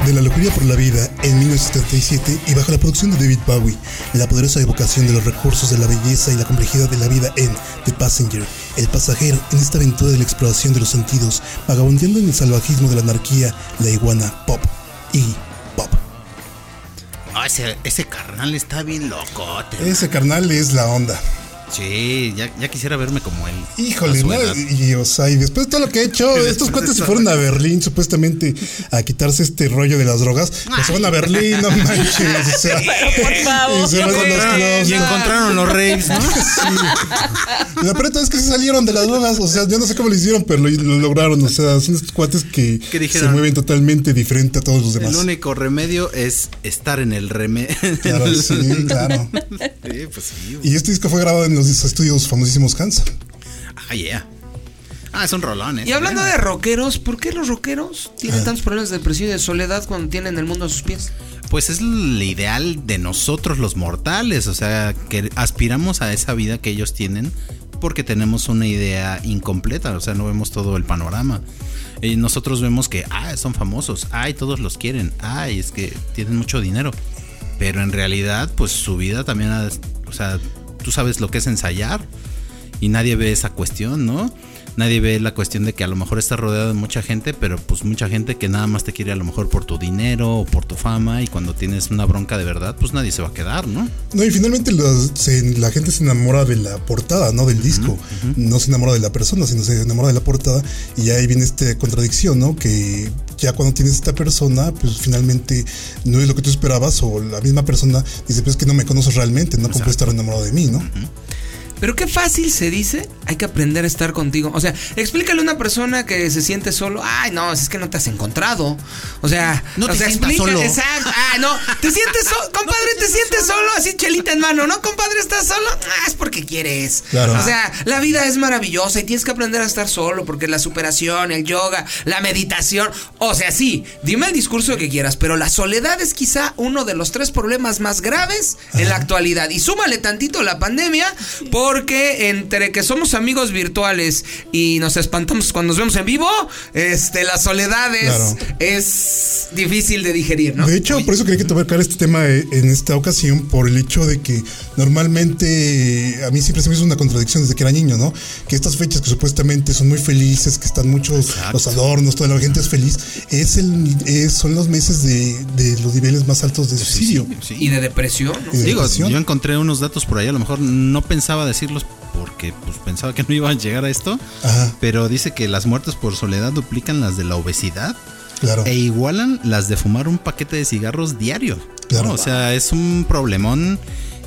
De la locura por la vida en 1977 y bajo la producción de David Bowie, la poderosa evocación de los recursos de la belleza y la complejidad de la vida en The Passenger, el pasajero en esta aventura de la exploración de los sentidos, vagabundeando en el salvajismo de la anarquía, la iguana pop y pop. Ah, ese, ese carnal está bien locote. Ese carnal es la onda. Sí, ya, ya quisiera verme como él. Híjole, ¿no? Y, o sea, y después de todo lo que he hecho, estos cuates se fueron a Berlín supuestamente a quitarse este rollo de las drogas. Pues se van a Berlín, no manches. O sea, Por favor. y se van a los clubs, Y encontraron los raves, ¿no? Y La verdad es que se salieron de las drogas. O sea, yo no sé cómo lo hicieron, pero lo, lo lograron. O sea, son estos cuates que se mueven totalmente diferente a todos los demás. El único remedio es estar en el remedio. Claro, sí, claro. Sí, pues sí. Y este disco fue grabado en los estudios famosísimos Hansa. Ah, yeah. Ah, son rolones. Y hablando ¿eh? de rockeros, ¿por qué los rockeros tienen tantos problemas de depresión y de soledad cuando tienen el mundo a sus pies? Pues es el ideal de nosotros los mortales, o sea, que aspiramos a esa vida que ellos tienen porque tenemos una idea incompleta, o sea, no vemos todo el panorama. Y nosotros vemos que, ah, son famosos, ay, todos los quieren, ay, es que tienen mucho dinero. Pero en realidad, pues su vida también, ha- o sea, tú sabes lo que es ensayar y nadie ve esa cuestión, ¿no? Nadie ve la cuestión de que a lo mejor estás rodeado de mucha gente, pero pues mucha gente que nada más te quiere a lo mejor por tu dinero o por tu fama y cuando tienes una bronca de verdad, pues nadie se va a quedar, ¿no? No, y finalmente los- se- la gente se enamora de la portada, no del disco. No se enamora de la persona, sino se enamora de la portada. Y ahí viene esta contradicción, ¿no? Que ya cuando tienes esta persona, pues finalmente no es lo que tú esperabas, o la misma persona dice, pues es que no me conoces realmente, ¿no? ¿Cómo puedes estar enamorado de mí, no? Pero qué fácil se dice, hay que aprender a estar contigo. O sea, explícale a una persona que se siente solo, ay, no, es que no te has encontrado. O sea, No te o sea, sientas explica- solo. Exacto. Ah, no, te sientes solo, compadre, te sientes solo, así chelita en mano, ¿no? Compadre, estás solo, ah, es porque quieres. Claro. O sea, la vida es maravillosa y tienes que aprender a estar solo porque la superación, el yoga, la meditación, o sea, sí, dime el discurso que quieras, pero la soledad es quizá uno de los tres problemas más graves en la actualidad. Y súmale tantito la pandemia, Porque entre que somos amigos virtuales y nos espantamos cuando nos vemos en vivo, este, la soledad es, Claro. es difícil de digerir, ¿no? De hecho, por eso quería que tocar este tema eh, en esta ocasión, por el hecho de que normalmente eh, a mí siempre se me hizo una contradicción desde que era niño, ¿no? Que estas fechas que supuestamente son muy felices, que están muchos los adornos, toda la gente es feliz, es el, es- son los meses de, de los niveles más altos de suicidio. Sí. Y de depresión, ¿no? Y de Digo, depresión. yo encontré unos datos por ahí, a lo mejor no pensaba decirlos porque pues, pensaba que no iban a llegar a esto, Ajá, pero dice que las muertes por soledad duplican las de la obesidad claro. e igualan las de fumar un paquete de cigarros diario. ¿no? Claro. O sea, es un problemón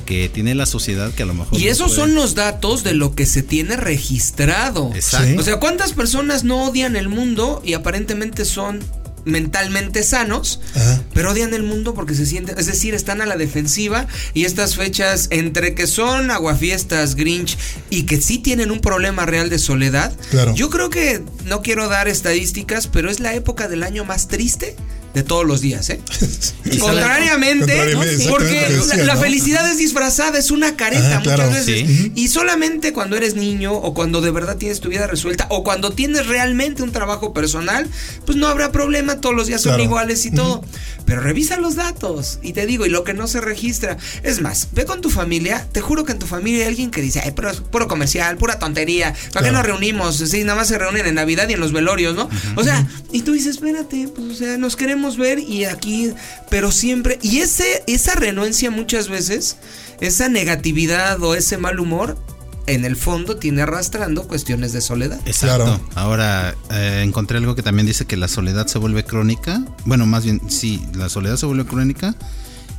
que tiene la sociedad que a lo mejor... Y no esos puede- son los datos de lo que se tiene registrado. Exacto. Sí. O sea, ¿cuántas personas no odian el mundo y aparentemente son mentalmente sanos, Ajá. pero odian el mundo porque se sienten, es decir, están a la defensiva y estas fechas entre que son aguafiestas, Grinch y que sí tienen un problema real de soledad, Claro. yo creo que no quiero dar estadísticas, pero es la época del año más triste de todos los días, ¿eh? Y Contrariamente, Contrariamente, porque la, felicidad es disfrazada, es una careta claro, muchas veces. sí. Y solamente cuando eres niño o cuando de verdad tienes tu vida resuelta o cuando tienes realmente un trabajo personal, pues no habrá problema, todos los días son Claro. iguales y todo. Pero revisa los datos y te digo, y lo que no se registra. Es más, ve con tu familia, te juro que en tu familia hay alguien que dice, ay, pero es puro comercial, pura tontería, ¿para qué nos reunimos? Sí, nada más se reúnen en Navidad y en los velorios, ¿no? O sea, y tú dices, espérate, pues, o sea, nos queremos ver y aquí, pero siempre, y ese, esa renuencia muchas veces, esa negatividad o ese mal humor, en el fondo tiene arrastrando cuestiones de soledad. Exacto. Claro. Ahora eh, encontré algo que también dice que la soledad se vuelve crónica. Bueno, más bien, sí, la soledad se vuelve crónica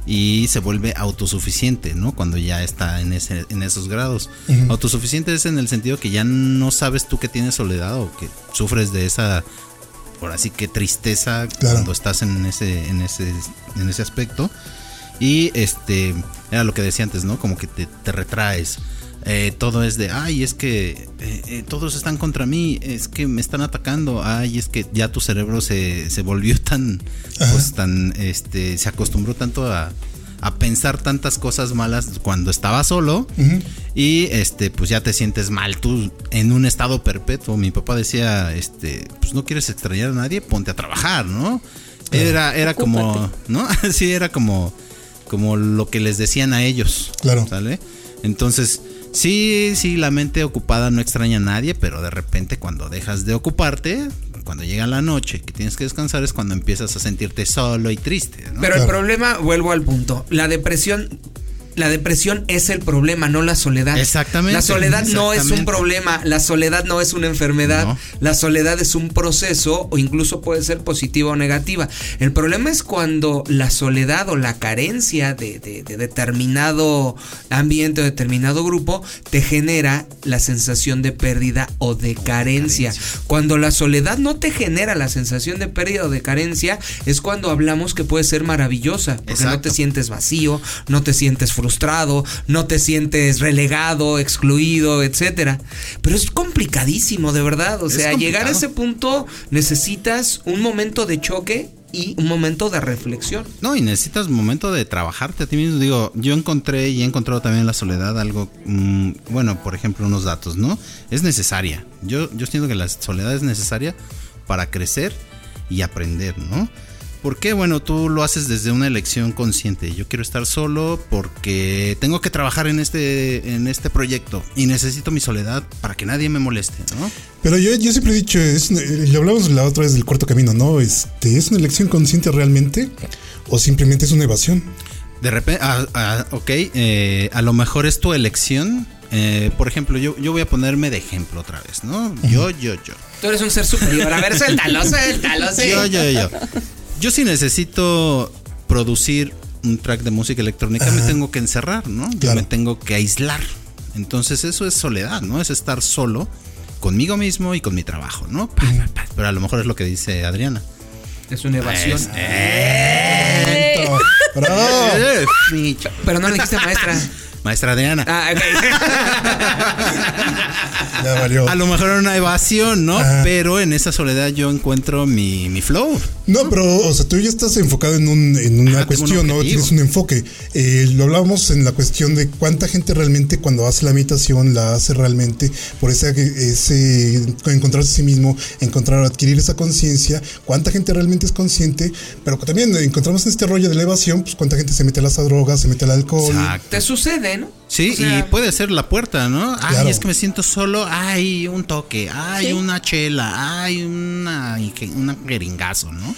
y se vuelve autosuficiente, ¿no? Cuando ya está en, ese, en esos grados. Autosuficiente es en el sentido que ya no sabes tú que tienes soledad o que sufres de esa, por así que tristeza Claro. cuando estás en ese, en ese, en ese aspecto. Y este, era lo que decía antes, ¿no? Como que te, te retraes. Eh, todo es de, ay, es que eh, eh, todos están contra mí, es que me están atacando, ay, es que ya tu cerebro se, se volvió tan, pues tan, este, se acostumbró tanto a, a pensar tantas cosas malas cuando estaba solo y este, pues ya te sientes mal tú en un estado perpetuo. Mi papá decía, este, pues no quieres extrañar a nadie, ponte a trabajar, ¿no? Era, era como, ¿no? sí, era como, como lo que les decían a ellos. Claro. ¿Sale? Entonces, sí, sí, la mente ocupada no extraña a nadie, pero de repente cuando dejas de ocuparte, cuando llega la noche que tienes que descansar es cuando empiezas a sentirte solo y triste, ¿no? Pero el problema, vuelvo al punto, la depresión... La depresión es el problema, no la soledad. Exactamente, La soledad no es un problema, la soledad no es una enfermedad, No. la soledad es un proceso o incluso puede ser positiva o negativa. El problema es cuando la soledad o la carencia de, de- de determinado ambiente o determinado grupo te genera la sensación de pérdida o de carencia. Cuando la soledad no te genera la sensación de pérdida o de carencia, es cuando hablamos que puede ser maravillosa, porque no te sientes vacío, no te sientes frustrado, no te sientes relegado, excluido, etcétera. Pero es complicadísimo, de verdad. O sea, llegar a ese punto necesitas un momento de choque y un momento de reflexión. No, y necesitas un momento de trabajarte a ti mismo. Digo, yo encontré y he encontrado también en la soledad algo, mm, bueno, por ejemplo, unos datos, ¿no? Es necesaria. Yo, yo siento que la soledad es necesaria para crecer y aprender, ¿no? ¿Por qué? Bueno, tú lo haces desde una elección consciente. Yo quiero estar solo porque tengo que trabajar en este, en este proyecto y necesito mi soledad para que nadie me moleste, ¿no? Pero yo, yo siempre he dicho, es, eh, lo hablamos la otra vez del cuarto camino, ¿no? Este, ¿Es una elección consciente realmente o simplemente es una evasión? De repente, ah, ah, ok, eh, a lo mejor es tu elección. Eh, por ejemplo, yo, yo voy a ponerme de ejemplo otra vez, ¿no? Yo, yo, yo. Tú eres un ser superior. A ver, suéltalo, suéltalo, sí. Yo, yo, yo. Yo sí necesito producir un track de música electrónica, me tengo que encerrar, ¿no? Yo Claro. me tengo que aislar. Entonces eso es soledad, ¿no? Es estar solo conmigo mismo y con mi trabajo, ¿no? Pa, pa, pa. Pero a lo mejor es lo que dice Adriana. Es una evasión. Pues, eh, Pero no le dijiste maestra. Maestra Adriana. Ah, ok. Ya valió. A lo mejor era una evasión, ¿no? Ajá. Pero en esa soledad yo encuentro mi, mi flow. No, pero, o sea, tú ya estás enfocado en, un, en una Ajá, tengo un cuestión, ¿no? Tienes un enfoque. Eh, lo hablábamos en la cuestión de cuánta gente realmente cuando hace la meditación la hace realmente por ese, ese encontrarse a sí mismo, encontrar, adquirir esa conciencia, cuánta gente realmente es consciente, pero también encontramos en este rollo de la evasión, pues cuánta gente se mete a las drogas, se mete al alcohol. Exacto. Te sucede, ¿no? Sí, O sea, y puede ser la puerta, ¿no? Ay, Claro. es que me siento solo. Ay, un toque. Ay, Sí. una chela. Ay, una, una jeringazo, ¿no?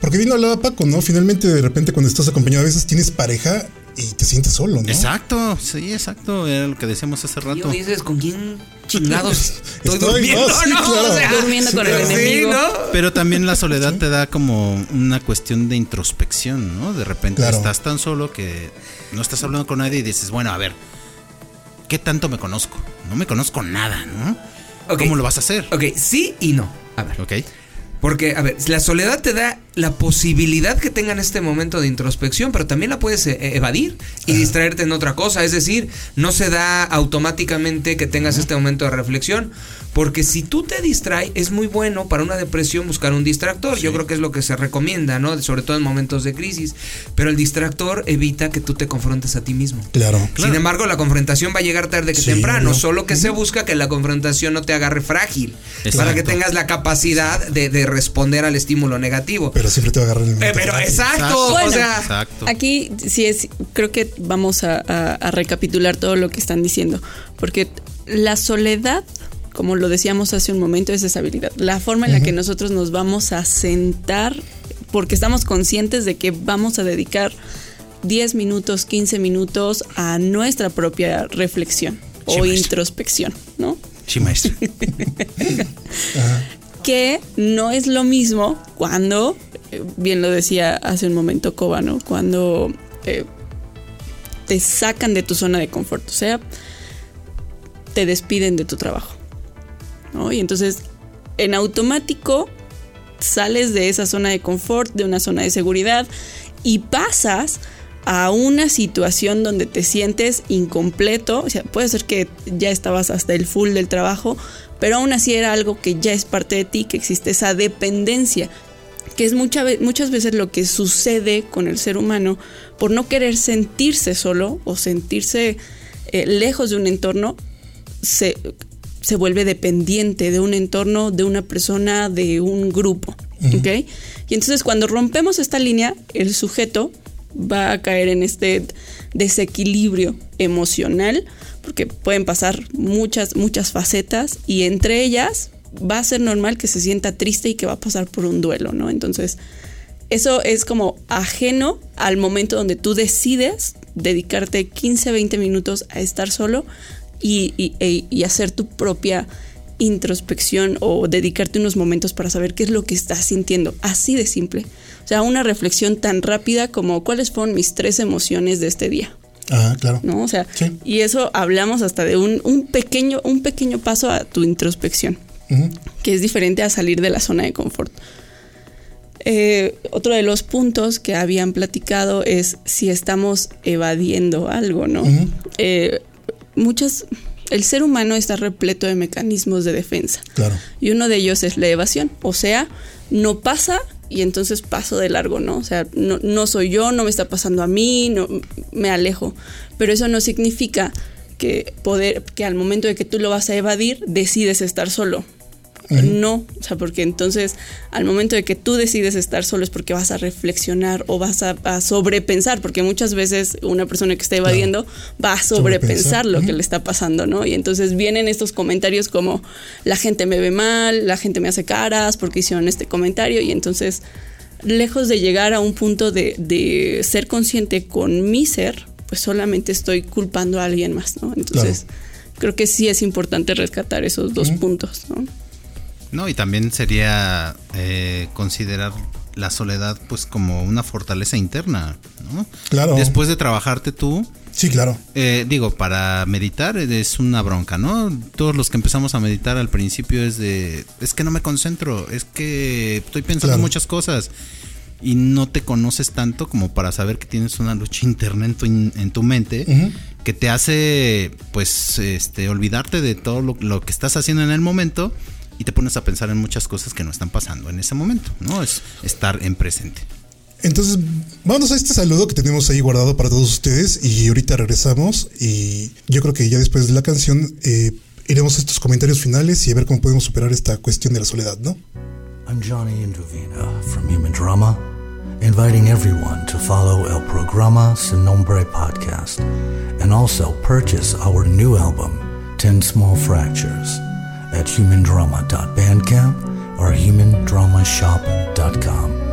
Porque vino hablaba Paco, ¿no? Finalmente, de repente, cuando estás acompañado, a veces tienes pareja y te sientes solo, ¿no? Exacto, sí, exacto. Era lo que decíamos hace Y rato. dices, ¿con quién chingados estoy, Estoy, durmiendo? no, sí, ¿no? claro. O sea, Durmiendo con el sí, enemigo. ¿no? Pero también la soledad te da como una cuestión de introspección, ¿no? De repente Claro. estás tan solo que no estás hablando con nadie y dices, bueno, a ver, ¿qué tanto me conozco? No me conozco nada, ¿no? Ok. ¿Cómo lo vas a hacer? Ok, sí y no. A ver. Ok. Porque, a ver, la soledad te da la posibilidad que tengan este momento de introspección, pero también la puedes eh, evadir y distraerte en otra cosa. Es decir, no se da automáticamente que tengas este momento de reflexión, porque si tú te distraes, es muy bueno para una depresión buscar un distractor. Yo creo que es lo que se recomienda, ¿no? Sobre todo en momentos de crisis. Pero el distractor evita que tú te confrontes a ti mismo. Claro. Sin embargo, la confrontación va a llegar tarde que Sí, temprano, ¿no? solo que se busca que la confrontación no te agarre frágil, Exacto. para que tengas la capacidad de, de responder al estímulo negativo. Pero siempre te va a agarrar el Eh, pero frágil. exacto, Bueno. o sea, Exacto. Aquí sí es, creo que vamos a, a- a recapitular todo lo que están diciendo, porque la soledad, como lo decíamos hace un momento, es esa habilidad. La forma en la que nosotros nos vamos a sentar, porque estamos conscientes de que vamos a dedicar 10 minutos, 15 minutos a nuestra propia reflexión o maestra. introspección, ¿no? Sí, maestro. que no es lo mismo cuando, eh, bien lo decía hace un momento Coba, ¿no? Cuando eh, te sacan de tu zona de confort, o sea, te despiden de tu trabajo, Y entonces, en automático, sales de esa zona de confort, de una zona de seguridad, y pasas a una situación donde te sientes incompleto, o sea, puede ser que ya estabas hasta el full del trabajo, pero aún así era algo que ya es parte de ti, que existe esa dependencia, que es muchas veces lo que sucede con el ser humano por no querer sentirse solo o sentirse eh, lejos de un entorno, se vuelve dependiente de un entorno, de una persona, de un grupo. ¿ok? Y entonces cuando rompemos esta línea, el sujeto va a caer en este desequilibrio emocional, porque pueden pasar muchas, muchas facetas y entre ellas va a ser normal que se sienta triste y que va a pasar por un duelo, ¿no? Entonces, eso es como ajeno al momento donde tú decides dedicarte 15, 20 minutos a estar solo y, y- e- y hacer tu propia introspección o dedicarte unos momentos para saber qué es lo que estás sintiendo. Así de simple. O sea, una reflexión tan rápida como cuáles fueron mis tres emociones de este día. Ah, claro. ¿No? O sea, Sí. y eso hablamos hasta de un, un pequeño, un pequeño paso a tu introspección que es diferente a salir de la zona de confort. Eh, otro de los puntos que habían platicado es si estamos evadiendo algo, ¿no? Eh, muchas, el ser humano está repleto de mecanismos de defensa Claro. y uno de ellos es la evasión, o sea, no pasa y entonces paso de largo, ¿no? O sea, no, no soy yo, no me está pasando a mí, no, me alejo, pero eso no significa que poder, que al momento de que tú lo vas a evadir, decides estar solo. No, o sea, porque entonces al momento de que tú decides estar solo es porque vas a reflexionar o vas a, a sobrepensar, porque muchas veces una persona que está evadiendo va a sobrepensar Sobrepensar, lo que le está pasando, ¿no? Y entonces vienen estos comentarios como la gente me ve mal, la gente me hace caras porque hicieron este comentario y entonces lejos de llegar a un punto de, de ser consciente con mi ser, pues solamente estoy culpando a alguien más, ¿no? Entonces creo que sí es importante rescatar esos dos puntos, ¿no? No, y también sería eh, considerar la soledad pues como una fortaleza interna, ¿no? Claro. Después de trabajarte tú, Sí, claro. eh, digo, para meditar es una bronca, ¿no? Todos los que empezamos a meditar al principio es de, es que no me concentro, es que estoy pensando Claro. en muchas cosas. y no te conoces tanto como para saber que tienes una lucha interna en tu, en tu mente que te hace pues este olvidarte de todo lo, lo que estás haciendo en el momento y te pones a pensar en muchas cosas que no están pasando en ese momento, ¿no? Es estar en presente. Entonces, vamos a este saludo que tenemos ahí guardado para todos ustedes y ahorita regresamos y yo creo que ya después de la canción eh, iremos a estos comentarios finales y a ver cómo podemos superar esta cuestión de la soledad, ¿no? I'm Johnny Indovina from Human Drama, inviting everyone to follow El Programa Sin Nombre podcast and also purchase our new album, 10 Small Fractures, at humandrama.bandcamp or humandramashop.com.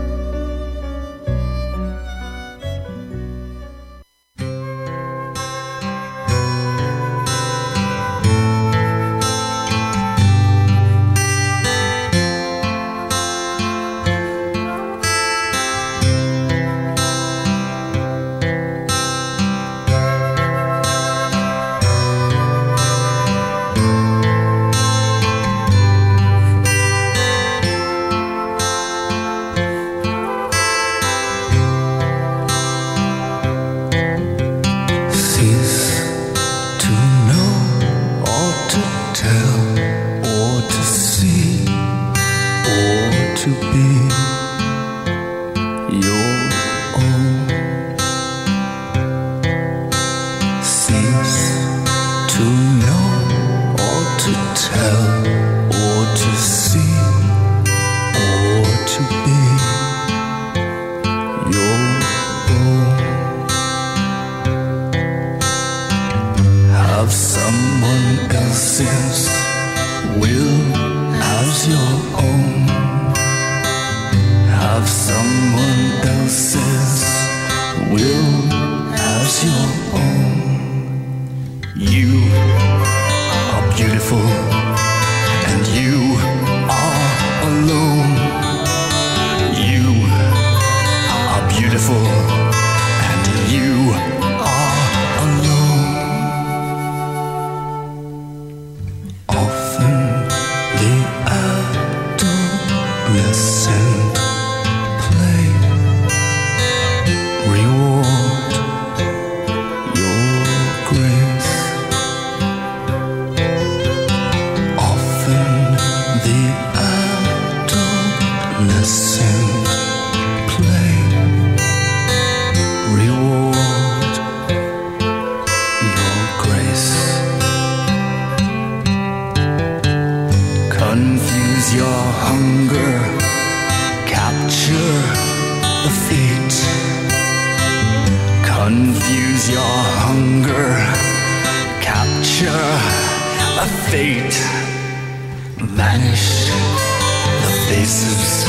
Confuse your hunger, capture the fate. Vanish the faces,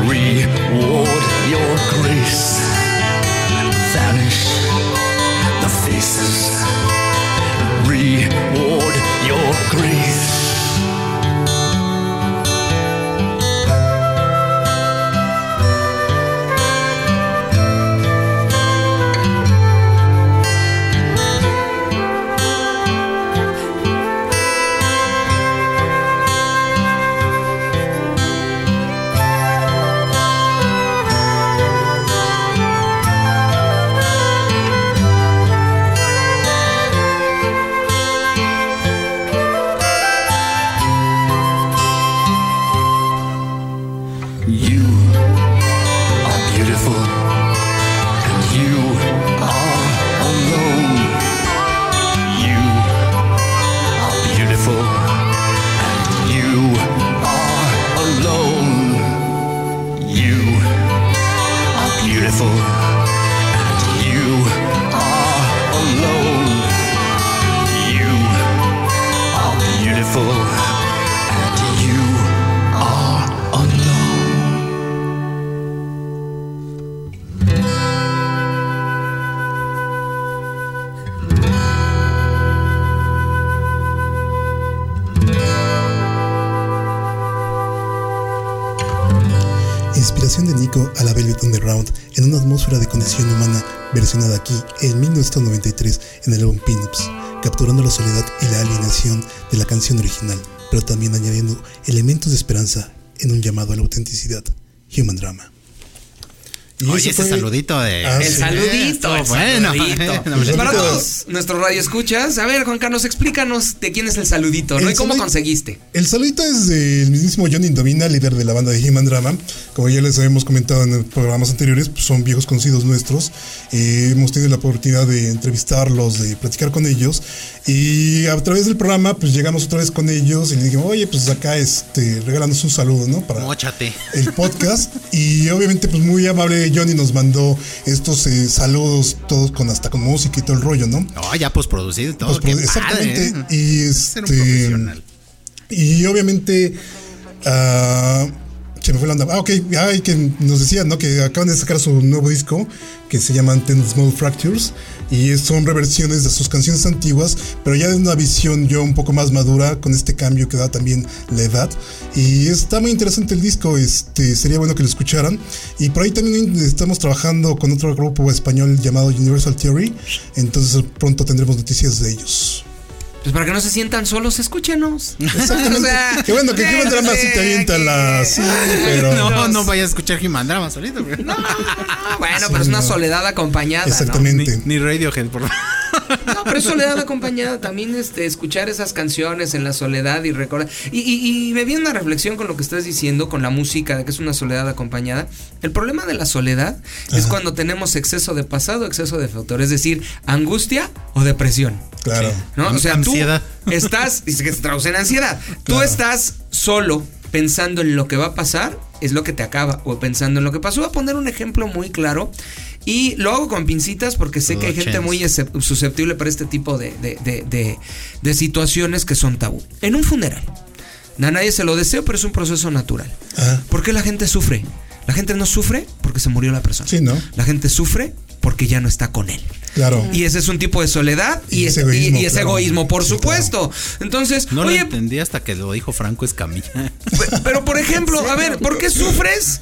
reward your grace. Vanish the faces, reward your grace. Aquí en 1993 en el álbum Pinups, capturando la soledad y la alienación de la canción original, pero también añadiendo elementos de esperanza en un llamado a la autenticidad, Human Drama. Y Oye, ese fue- saludito de. Ah, El sí. saludito, el bueno. saludito. Para todos nuestros radioescuchas, a ver, Juan Carlos, explícanos de quién es el saludito, ¿no? El ¿Y cómo saludito- conseguiste? El saludito es del mismísimo Johnny Indovina, líder de la banda de Human Drama. Como ya les habíamos comentado en programas anteriores, pues son viejos conocidos nuestros. Eh, hemos tenido la oportunidad de entrevistarlos, de platicar con ellos. Y a través del programa, pues llegamos otra vez con ellos y le dijimos, oye, pues acá este, regálanos un saludo, ¿no? Para Móchate. el podcast. y obviamente, pues muy amable Johnny nos mandó estos eh, saludos, todos con hasta con música y todo el rollo, ¿no? No, ya posproducido y todo. Pues, pues, exactamente. padre, ¿eh? Y este. Y obviamente. ah, se me fue la onda. Ah, ok. Ay, que nos decían, ¿no? Que acaban de sacar su nuevo disco que se llama Ten Small Fractures. Y son reversiones de sus canciones antiguas, pero ya de una visión yo un poco más madura con este cambio que da también la edad. Y está muy interesante el disco. Este sería bueno que lo escucharan. Y por ahí también estamos trabajando con otro grupo español llamado Universal Theory. Entonces pronto tendremos noticias de ellos. Pues para que no se sientan solos, escúchenos. Exactamente. O sea, Qué bueno, que qué buen drama sí te avienta la. Sí, pero. No, no vayas a escuchar Human Drama solito. No, no, no, bueno, pero es una soledad acompañada. ¿no? Exactamente. Ni, ni Radiohead, por favor. Pero es soledad acompañada. También este, escuchar esas canciones en la soledad y recordar. Y, y, y me viene una reflexión con lo que estás diciendo, con la música, de que es una soledad acompañada. El problema de la soledad es cuando tenemos exceso de pasado, exceso de futuro. Es decir, angustia o depresión. Claro. ¿no? O sea, Ansiedad. tú estás, dice que se traduce en ansiedad. Tú estás solo pensando en lo que va a pasar, es lo que te acaba, o pensando en lo que pasó. Voy a poner un ejemplo muy claro. Y lo hago con pincitas porque sé que hay gente muy susceptible para este tipo de, de- de- de- de situaciones que son tabú. En un funeral. A nadie se lo deseo, pero es un proceso natural. Ajá. ¿Por qué la gente sufre? La gente no sufre porque se murió la persona. Sí, ¿no? La gente sufre porque ya no está con él. Claro. Y ese es un tipo de soledad y, Y es, es egoísmo, y- y es claro. egoísmo, por Sí, supuesto. Entonces, No lo entendí hasta que lo dijo Franco Escamilla. pe- pero por ejemplo, a ver, ¿por qué sufres?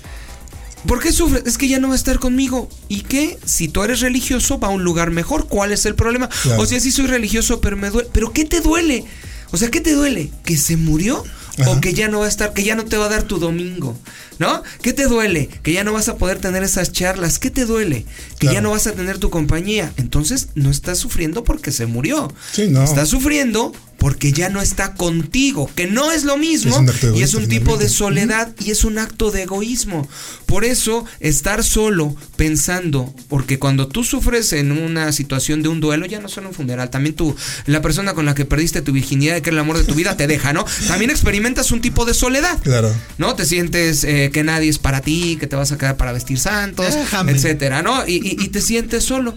¿Por qué sufres? Es que ya no va a estar conmigo. ¿Y qué? Si tú eres religioso, va a un lugar mejor. ¿Cuál es el problema? Claro. O sea, sí soy religioso, pero me duele. ¿Pero qué te duele? O sea, ¿qué te duele? ¿Que se murió? Ajá. O que ya no va a estar, que ya no te va a dar tu domingo, ¿no? ¿Qué te duele? Que ya no vas a poder tener esas charlas. ¿Qué te duele? Que Claro. ya no vas a tener tu compañía. Entonces, no estás sufriendo porque se murió. Sí, no. Estás sufriendo porque ya no está contigo, que no es lo mismo Es un acto y es un tipo de soledad y es un acto de egoísmo. Por eso, estar solo pensando, porque cuando tú sufres en una situación de un duelo, ya no solo un funeral, también tú, la persona con la que perdiste tu virginidad, que era el amor de tu vida, te deja, ¿no? También experimentas un tipo de soledad. Claro. ¿No? Te sientes eh, que nadie es para ti, que te vas a quedar para vestir santos, Déjame. etcétera, ¿no? Y, y- y te sientes solo.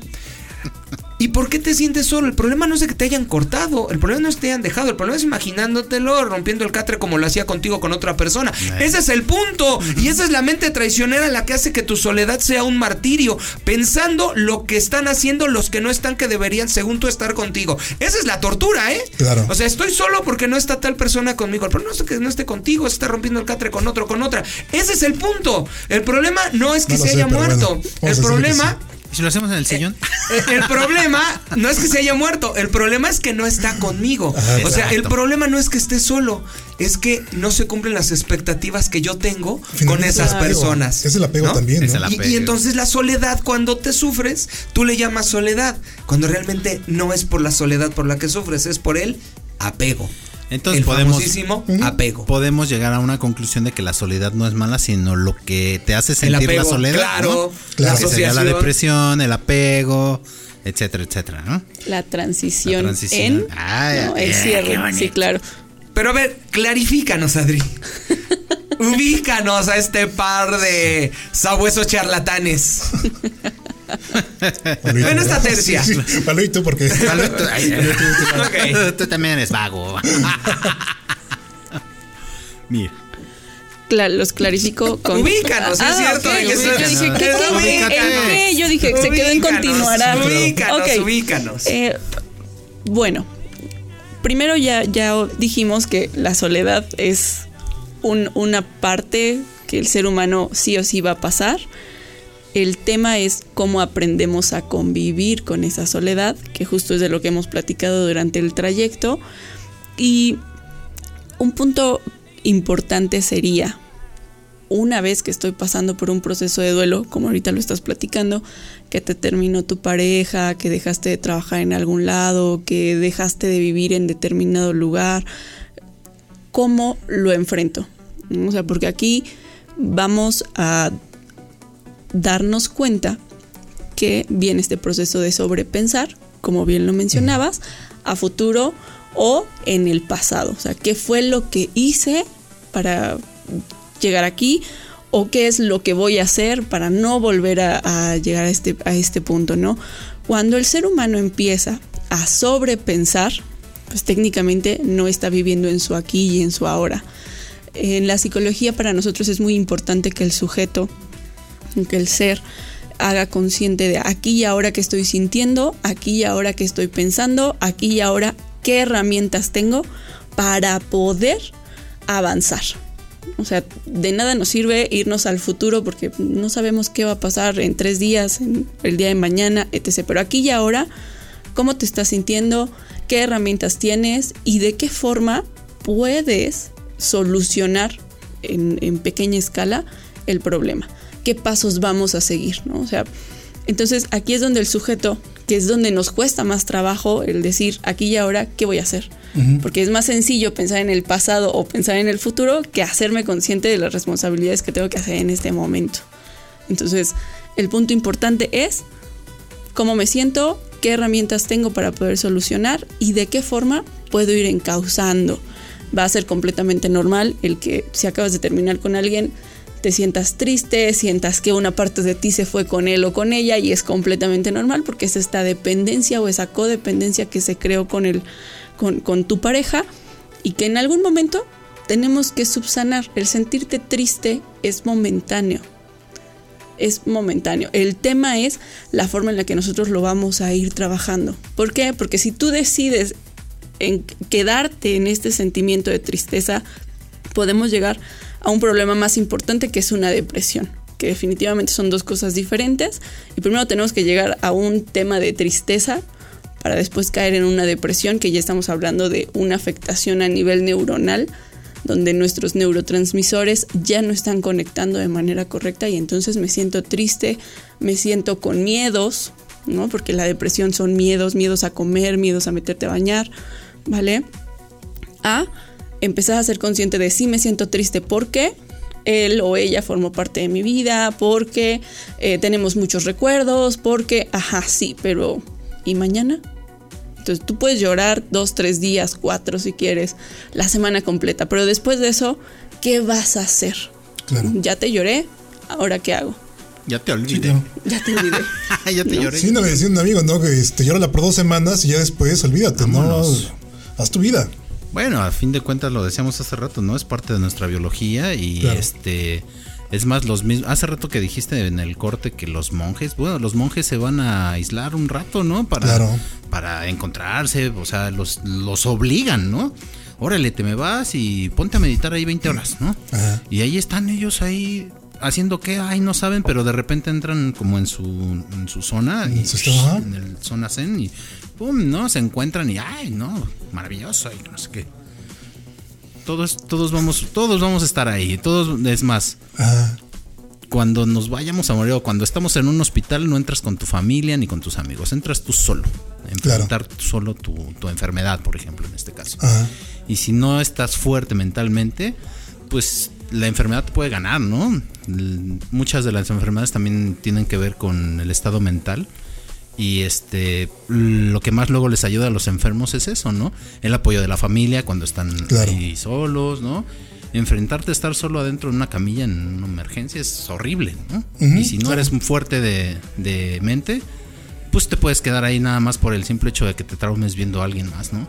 ¿Y por qué te sientes solo? El problema no es de que te hayan cortado, el problema no es que te hayan dejado, el problema es imaginándotelo, rompiendo el catre como lo hacía contigo con otra persona. Ese es el punto. Y esa es la mente traicionera la que hace que tu soledad sea un martirio, pensando lo que están haciendo los que no están que deberían según tú estar contigo. Esa es la tortura, ¿eh? Claro. O sea, estoy solo porque no está tal persona conmigo. El problema no es que no esté contigo, que está rompiendo el catre con otro, con otra. Ese es el punto. El problema no es que No se sé, haya muerto. bueno, el problema... ¿Y si lo hacemos en el sillón? El, el problema no es que se haya muerto, el problema es que no está conmigo. Ajá. o sea, el problema no es que esté solo, es que no se cumplen las expectativas que yo tengo con esas es personas. Es el apego ¿no? también, ¿no? el Y- Y, entonces la soledad, cuando te sufres, tú le llamas soledad, cuando realmente no es por la soledad por la que sufres, es por el apego. Entonces el podemos- famosísimo apego. Podemos llegar a una conclusión de que la soledad no es mala, sino lo que te hace sentir la soledad. claro, ¿no? la Que sería la depresión, el apego, etcétera, etcétera, ¿no? La transición, La transición. en Ay, no, el eh, cierre. Sí, claro. Pero a ver, clarifícanos, Adri. Ubícanos a este par de sabuesos charlatanes. Palito. Ven esta tercia. Sí, sí, Palito, porque. Ay, ay, Ok. Tú también eres vago. Mira. Cla- los clarifico con. Ubícanos, es cierto, ok, de que ok. se- Yo dije, ¿qué, qué, ¿en qué? Yo dije, se quedó en Ubícanos, continuará. Ubícanos, Ok. ubícanos. Eh, bueno, primero ya, ya dijimos que la soledad es un- una parte que el ser humano sí o sí va a pasar. El tema es cómo aprendemos a convivir con esa soledad, que justo es de lo que hemos platicado durante el trayecto. Y un punto importante sería una vez que estoy pasando por un proceso de duelo, como ahorita lo estás platicando, que te terminó tu pareja, que dejaste de trabajar en algún lado, que dejaste de vivir en determinado lugar, ¿cómo lo enfrento? O sea, porque aquí vamos a darnos cuenta que viene este proceso de sobrepensar, como bien lo mencionabas, a futuro o en el pasado. O sea, ¿qué fue lo que hice para llegar aquí? ¿O qué es lo que voy a hacer para no volver a, a llegar a este, a este punto, no? Cuando el ser humano empieza a sobrepensar, pues técnicamente no está viviendo en su aquí y en su ahora. En la psicología para nosotros es muy importante que el sujeto, que el ser, haga consciente de aquí y ahora que estoy sintiendo, aquí y ahora que estoy pensando, aquí y ahora qué herramientas tengo para poder avanzar. O sea, de nada nos sirve irnos al futuro porque no sabemos qué va a pasar en tres días, en el día de mañana, etc. Pero aquí y ahora, ¿cómo te estás sintiendo? ¿Qué herramientas tienes? ¿Y de qué forma puedes solucionar en, en pequeña escala el problema? ¿Qué pasos vamos a seguir? ¿no? O sea, entonces aquí es donde el sujeto, que es donde nos cuesta más trabajo el decir aquí y ahora, ¿qué voy a hacer? Porque es más sencillo pensar en el pasado o pensar en el futuro que hacerme consciente de las responsabilidades que tengo que hacer en este momento. Entonces, el punto importante es cómo me siento, qué herramientas tengo para poder solucionar y de qué forma puedo ir encauzando. Va a ser completamente normal el que si acabas de terminar con alguien, te sientas triste, sientas que una parte de ti se fue con él o con ella y es completamente normal porque es esta dependencia o esa codependencia que se creó con, el, con, con tu pareja y que en algún momento tenemos que subsanar. El sentirte triste es momentáneo. Es momentáneo. El tema es la forma en la que nosotros lo vamos a ir trabajando. ¿Por qué? Porque si tú decides quedarte en este sentimiento de tristeza, podemos llegar a un problema más importante que es una depresión, que definitivamente son dos cosas diferentes. Y primero tenemos que llegar a un tema de tristeza para después caer en una depresión, que ya estamos hablando de una afectación a nivel neuronal, donde nuestros neurotransmisores ya no están conectando de manera correcta y entonces me siento triste, me siento con miedos, ¿no? Porque la depresión son miedos, miedos a comer, miedos a meterte a bañar, ¿vale? A empezar a ser consciente de sí me siento triste porque él o ella formó parte de mi vida, porque eh, tenemos muchos recuerdos, porque, ajá, sí, pero ¿y mañana? Entonces tú puedes llorar dos, tres días, cuatro si quieres, la semana completa, pero después de eso, ¿qué vas a hacer? Claro. Ya te lloré, ¿ahora qué hago? Ya te olvidé. Ya te olvidé. ya te lloré. Sí, no me decía un amigo, ¿no? Que este, llórala por dos semanas y ya después olvídate, Vámonos. ¿no? Haz tu vida. Bueno, a fin de cuentas lo decíamos hace rato, ¿no? Es parte de nuestra biología y Claro. este es más los mismos. Hace rato que dijiste en el corte que los monjes, bueno, los monjes se van a aislar un rato, ¿no? Para Claro. para encontrarse, o sea, los los obligan, ¿no? Órale, te me vas y ponte a meditar ahí 20 horas, ¿no? Ajá. Y ahí están ellos ahí haciendo qué, ay, no saben, pero de repente entran como en su, en su zona, y, en el zona zen y pum, ¿no? Se encuentran y ay, no, maravilloso y no sé qué. Todos, todos vamos, todos vamos a estar ahí, todos, es más, Ajá. cuando nos vayamos a morir o cuando estamos en un hospital no entras con tu familia ni con tus amigos, entras tú solo, enfrentar solo tu, tu enfermedad, por ejemplo, en este caso. Ajá. Y si no estás fuerte mentalmente, pues la enfermedad te puede ganar, ¿no? Muchas de las enfermedades también tienen que ver con el estado mental. Y este lo que más luego les ayuda a los enfermos es eso, ¿no? El apoyo de la familia cuando están Claro. ahí solos, ¿no? Enfrentarte a estar solo adentro de una camilla en una emergencia es horrible, ¿no? Y si no claro. eres fuerte de, de mente, pues te puedes quedar ahí nada más por el simple hecho de que te traumes viendo a alguien más, ¿no?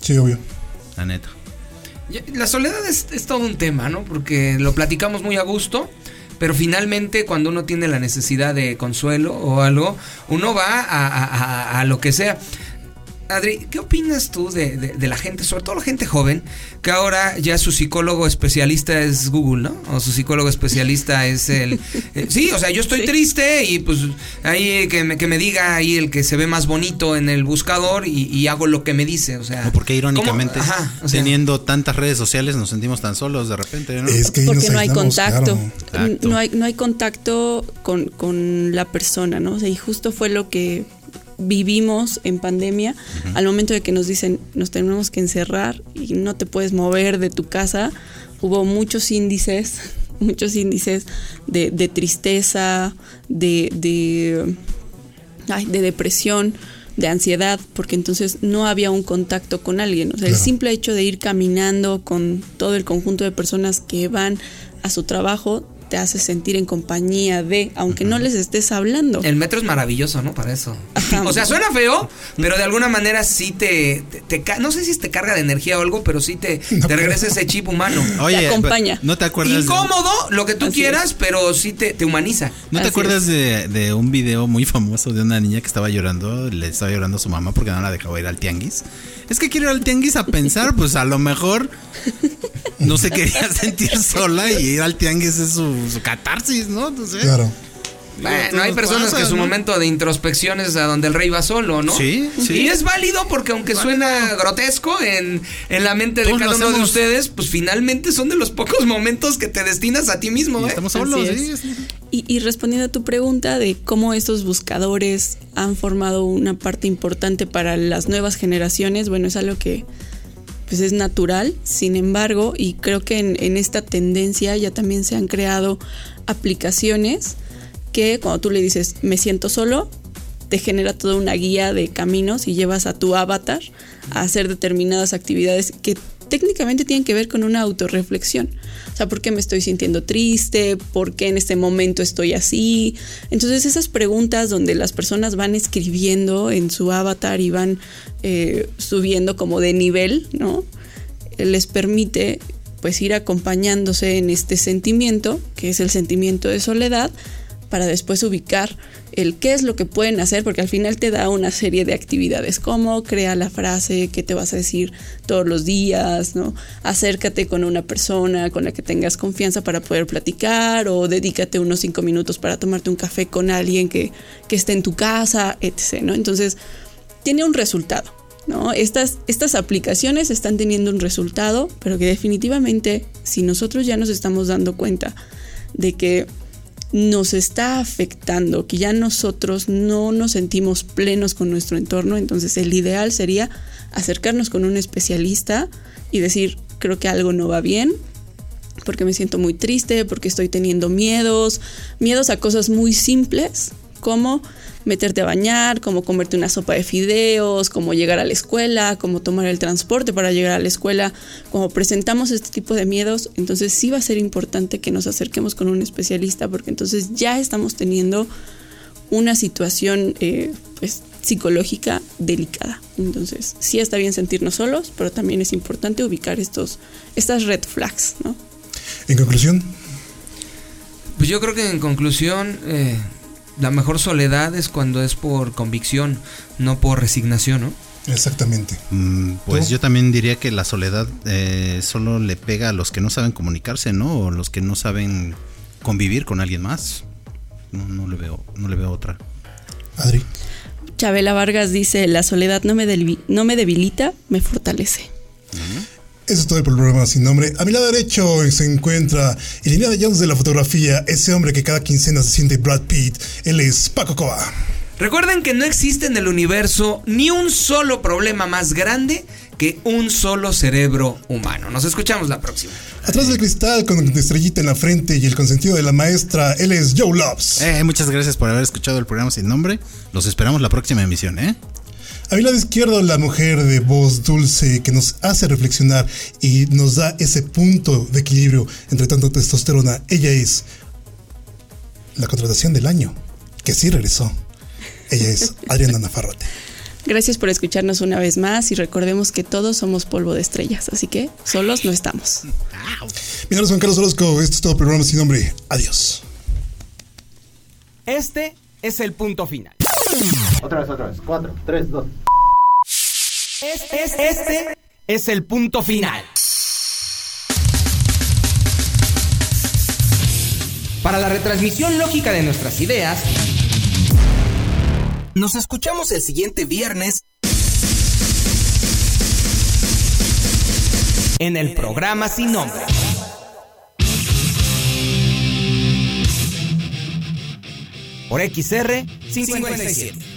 Sí, obvio. La neta. La soledad es, es todo un tema, ¿no? Porque lo platicamos muy a gusto, pero finalmente cuando uno tiene la necesidad de consuelo o algo, uno va a, a- a- a lo que sea. Adri, ¿qué opinas tú de, de- de la gente, sobre todo la gente joven, que ahora ya su psicólogo especialista es Google, ¿no? O su psicólogo especialista es el... eh, sí, o sea, yo estoy triste y pues ahí que me, que me diga ahí el que se ve más bonito en el buscador y, y hago lo que me dice, o sea... O porque irónicamente, ¿cómo? Ajá, o sea, teniendo tantas redes sociales, nos sentimos tan solos de repente, ¿no? Es que ahí porque no hay contacto. claro. No hay, no hay contacto con, con la persona, ¿no? O sea, y justo fue lo que vivimos en pandemia. Al momento de que nos dicen nos tenemos que encerrar y no te puedes mover de tu casa, hubo muchos índices, muchos índices de, de tristeza, de, de, ay, de depresión de ansiedad, porque entonces no había un contacto con alguien. O sea, el simple hecho de ir caminando con todo el conjunto de personas que van a su trabajo te hace sentir en compañía de, aunque no les estés hablando. El metro es maravilloso, ¿no? Para eso. Ajá. O sea, suena feo, pero de alguna manera sí te, te- te ca- No sé si te carga de energía o algo, pero sí te, te regresa ese chip humano. Te acompaña. ¿no te acuerdas? de- Incómodo, lo que tú Así quieras, pero sí te, te humaniza. ¿No te Así acuerdas de, de un video muy famoso de una niña que estaba llorando? Le estaba llorando a su mamá porque no la dejaba ir al tianguis. Es que quiero ir al tianguis a pensar, pues a lo mejor no se quería sentir sola y ir al tianguis es su, su catarsis, ¿no? Sé. Claro. Bueno, hay personas pasa, que su ¿no? momento de introspección es a donde el rey va solo, ¿no? Sí, sí. Y es válido porque aunque suena grotesco en, en la mente de Todos cada uno de ustedes, pues finalmente son de los pocos momentos que te destinas a ti mismo, Y ¿eh? estamos solos, es. sí, sí. Y, y respondiendo a tu pregunta de cómo estos buscadores han formado una parte importante para las nuevas generaciones, bueno, es algo que pues es natural, sin embargo, y creo que en, en esta tendencia ya también se han creado aplicaciones que cuando tú le dices me siento solo, te genera toda una guía de caminos y llevas a tu avatar a hacer determinadas actividades que técnicamente tienen que ver con una autorreflexión. O sea, ¿por qué me estoy sintiendo triste? ¿Por qué en este momento estoy así? Entonces esas preguntas donde las personas van escribiendo en su avatar y van eh, subiendo como de nivel, ¿no? Eh, Les permite pues ir acompañándose en este sentimiento, que es el sentimiento de soledad, para después ubicar el qué es lo que pueden hacer, porque al final te da una serie de actividades, como crea la frase que te vas a decir todos los días, ¿no? Acércate con una persona con la que tengas confianza para poder platicar, o dedícate unos cinco minutos para tomarte un café con alguien que, que esté en tu casa, etc. ¿no? Entonces, tiene un resultado. ¿no? Estas, estas aplicaciones están teniendo un resultado, pero que definitivamente, si nosotros ya nos estamos dando cuenta de que nos está afectando, que ya nosotros no nos sentimos plenos con nuestro entorno, entonces el ideal sería acercarnos con un especialista y decir, creo que algo no va bien, porque me siento muy triste, porque estoy teniendo miedos, miedos a cosas muy simples, como meterte a bañar, como comerte una sopa de fideos, como llegar a la escuela, como tomar el transporte para llegar a la escuela, como presentamos este tipo de miedos, entonces sí va a ser importante que nos acerquemos con un especialista porque entonces ya estamos teniendo una situación eh, pues, psicológica delicada. Entonces sí está bien sentirnos solos, pero también es importante ubicar estos, estas red flags, ¿no? En conclusión, Pues yo creo que en conclusión, eh, la mejor soledad es cuando es por convicción, no por resignación, ¿no? exactamente. Mm, Pues ¿Tú? yo también diría que la soledad eh, solo le pega a los que no saben comunicarse, ¿no? O los que no saben convivir con alguien más. No, no le veo, no le veo otra. Adri. Chabela Vargas dice, la soledad no me, no me debilita, me fortalece. Eso es todo el programa sin nombre. A mi lado derecho se encuentra el Indiana Jones de la fotografía, ese hombre que cada quincena se siente Brad Pitt. Él es Paco Coba. Recuerden que no existe en el universo ni un solo problema más grande que un solo cerebro humano. Nos escuchamos la próxima. Atrás del cristal con estrellita en la frente y el consentido de la maestra, él es Joe Loves. Eh, muchas gracias por haber escuchado el programa sin nombre. Los esperamos la próxima emisión, ¿eh? A mi lado izquierdo, la mujer de voz dulce que nos hace reflexionar y nos da ese punto de equilibrio entre tanto testosterona. Ella es la contratación del año, que sí regresó. Ella es Adriana Nafarrote. Gracias por escucharnos una vez más y recordemos que todos somos polvo de estrellas, así que solos no estamos. Mi nombre es Juan Carlos Orozco, esto es todo el programa sin nombre. Adiós. Este es el punto final. Otra vez, otra vez. Cuatro, tres, dos. este es el punto final. Para la retransmisión lógica de nuestras ideas, nos escuchamos el siguiente viernes en el programa Sin Nombre. Por XR 557.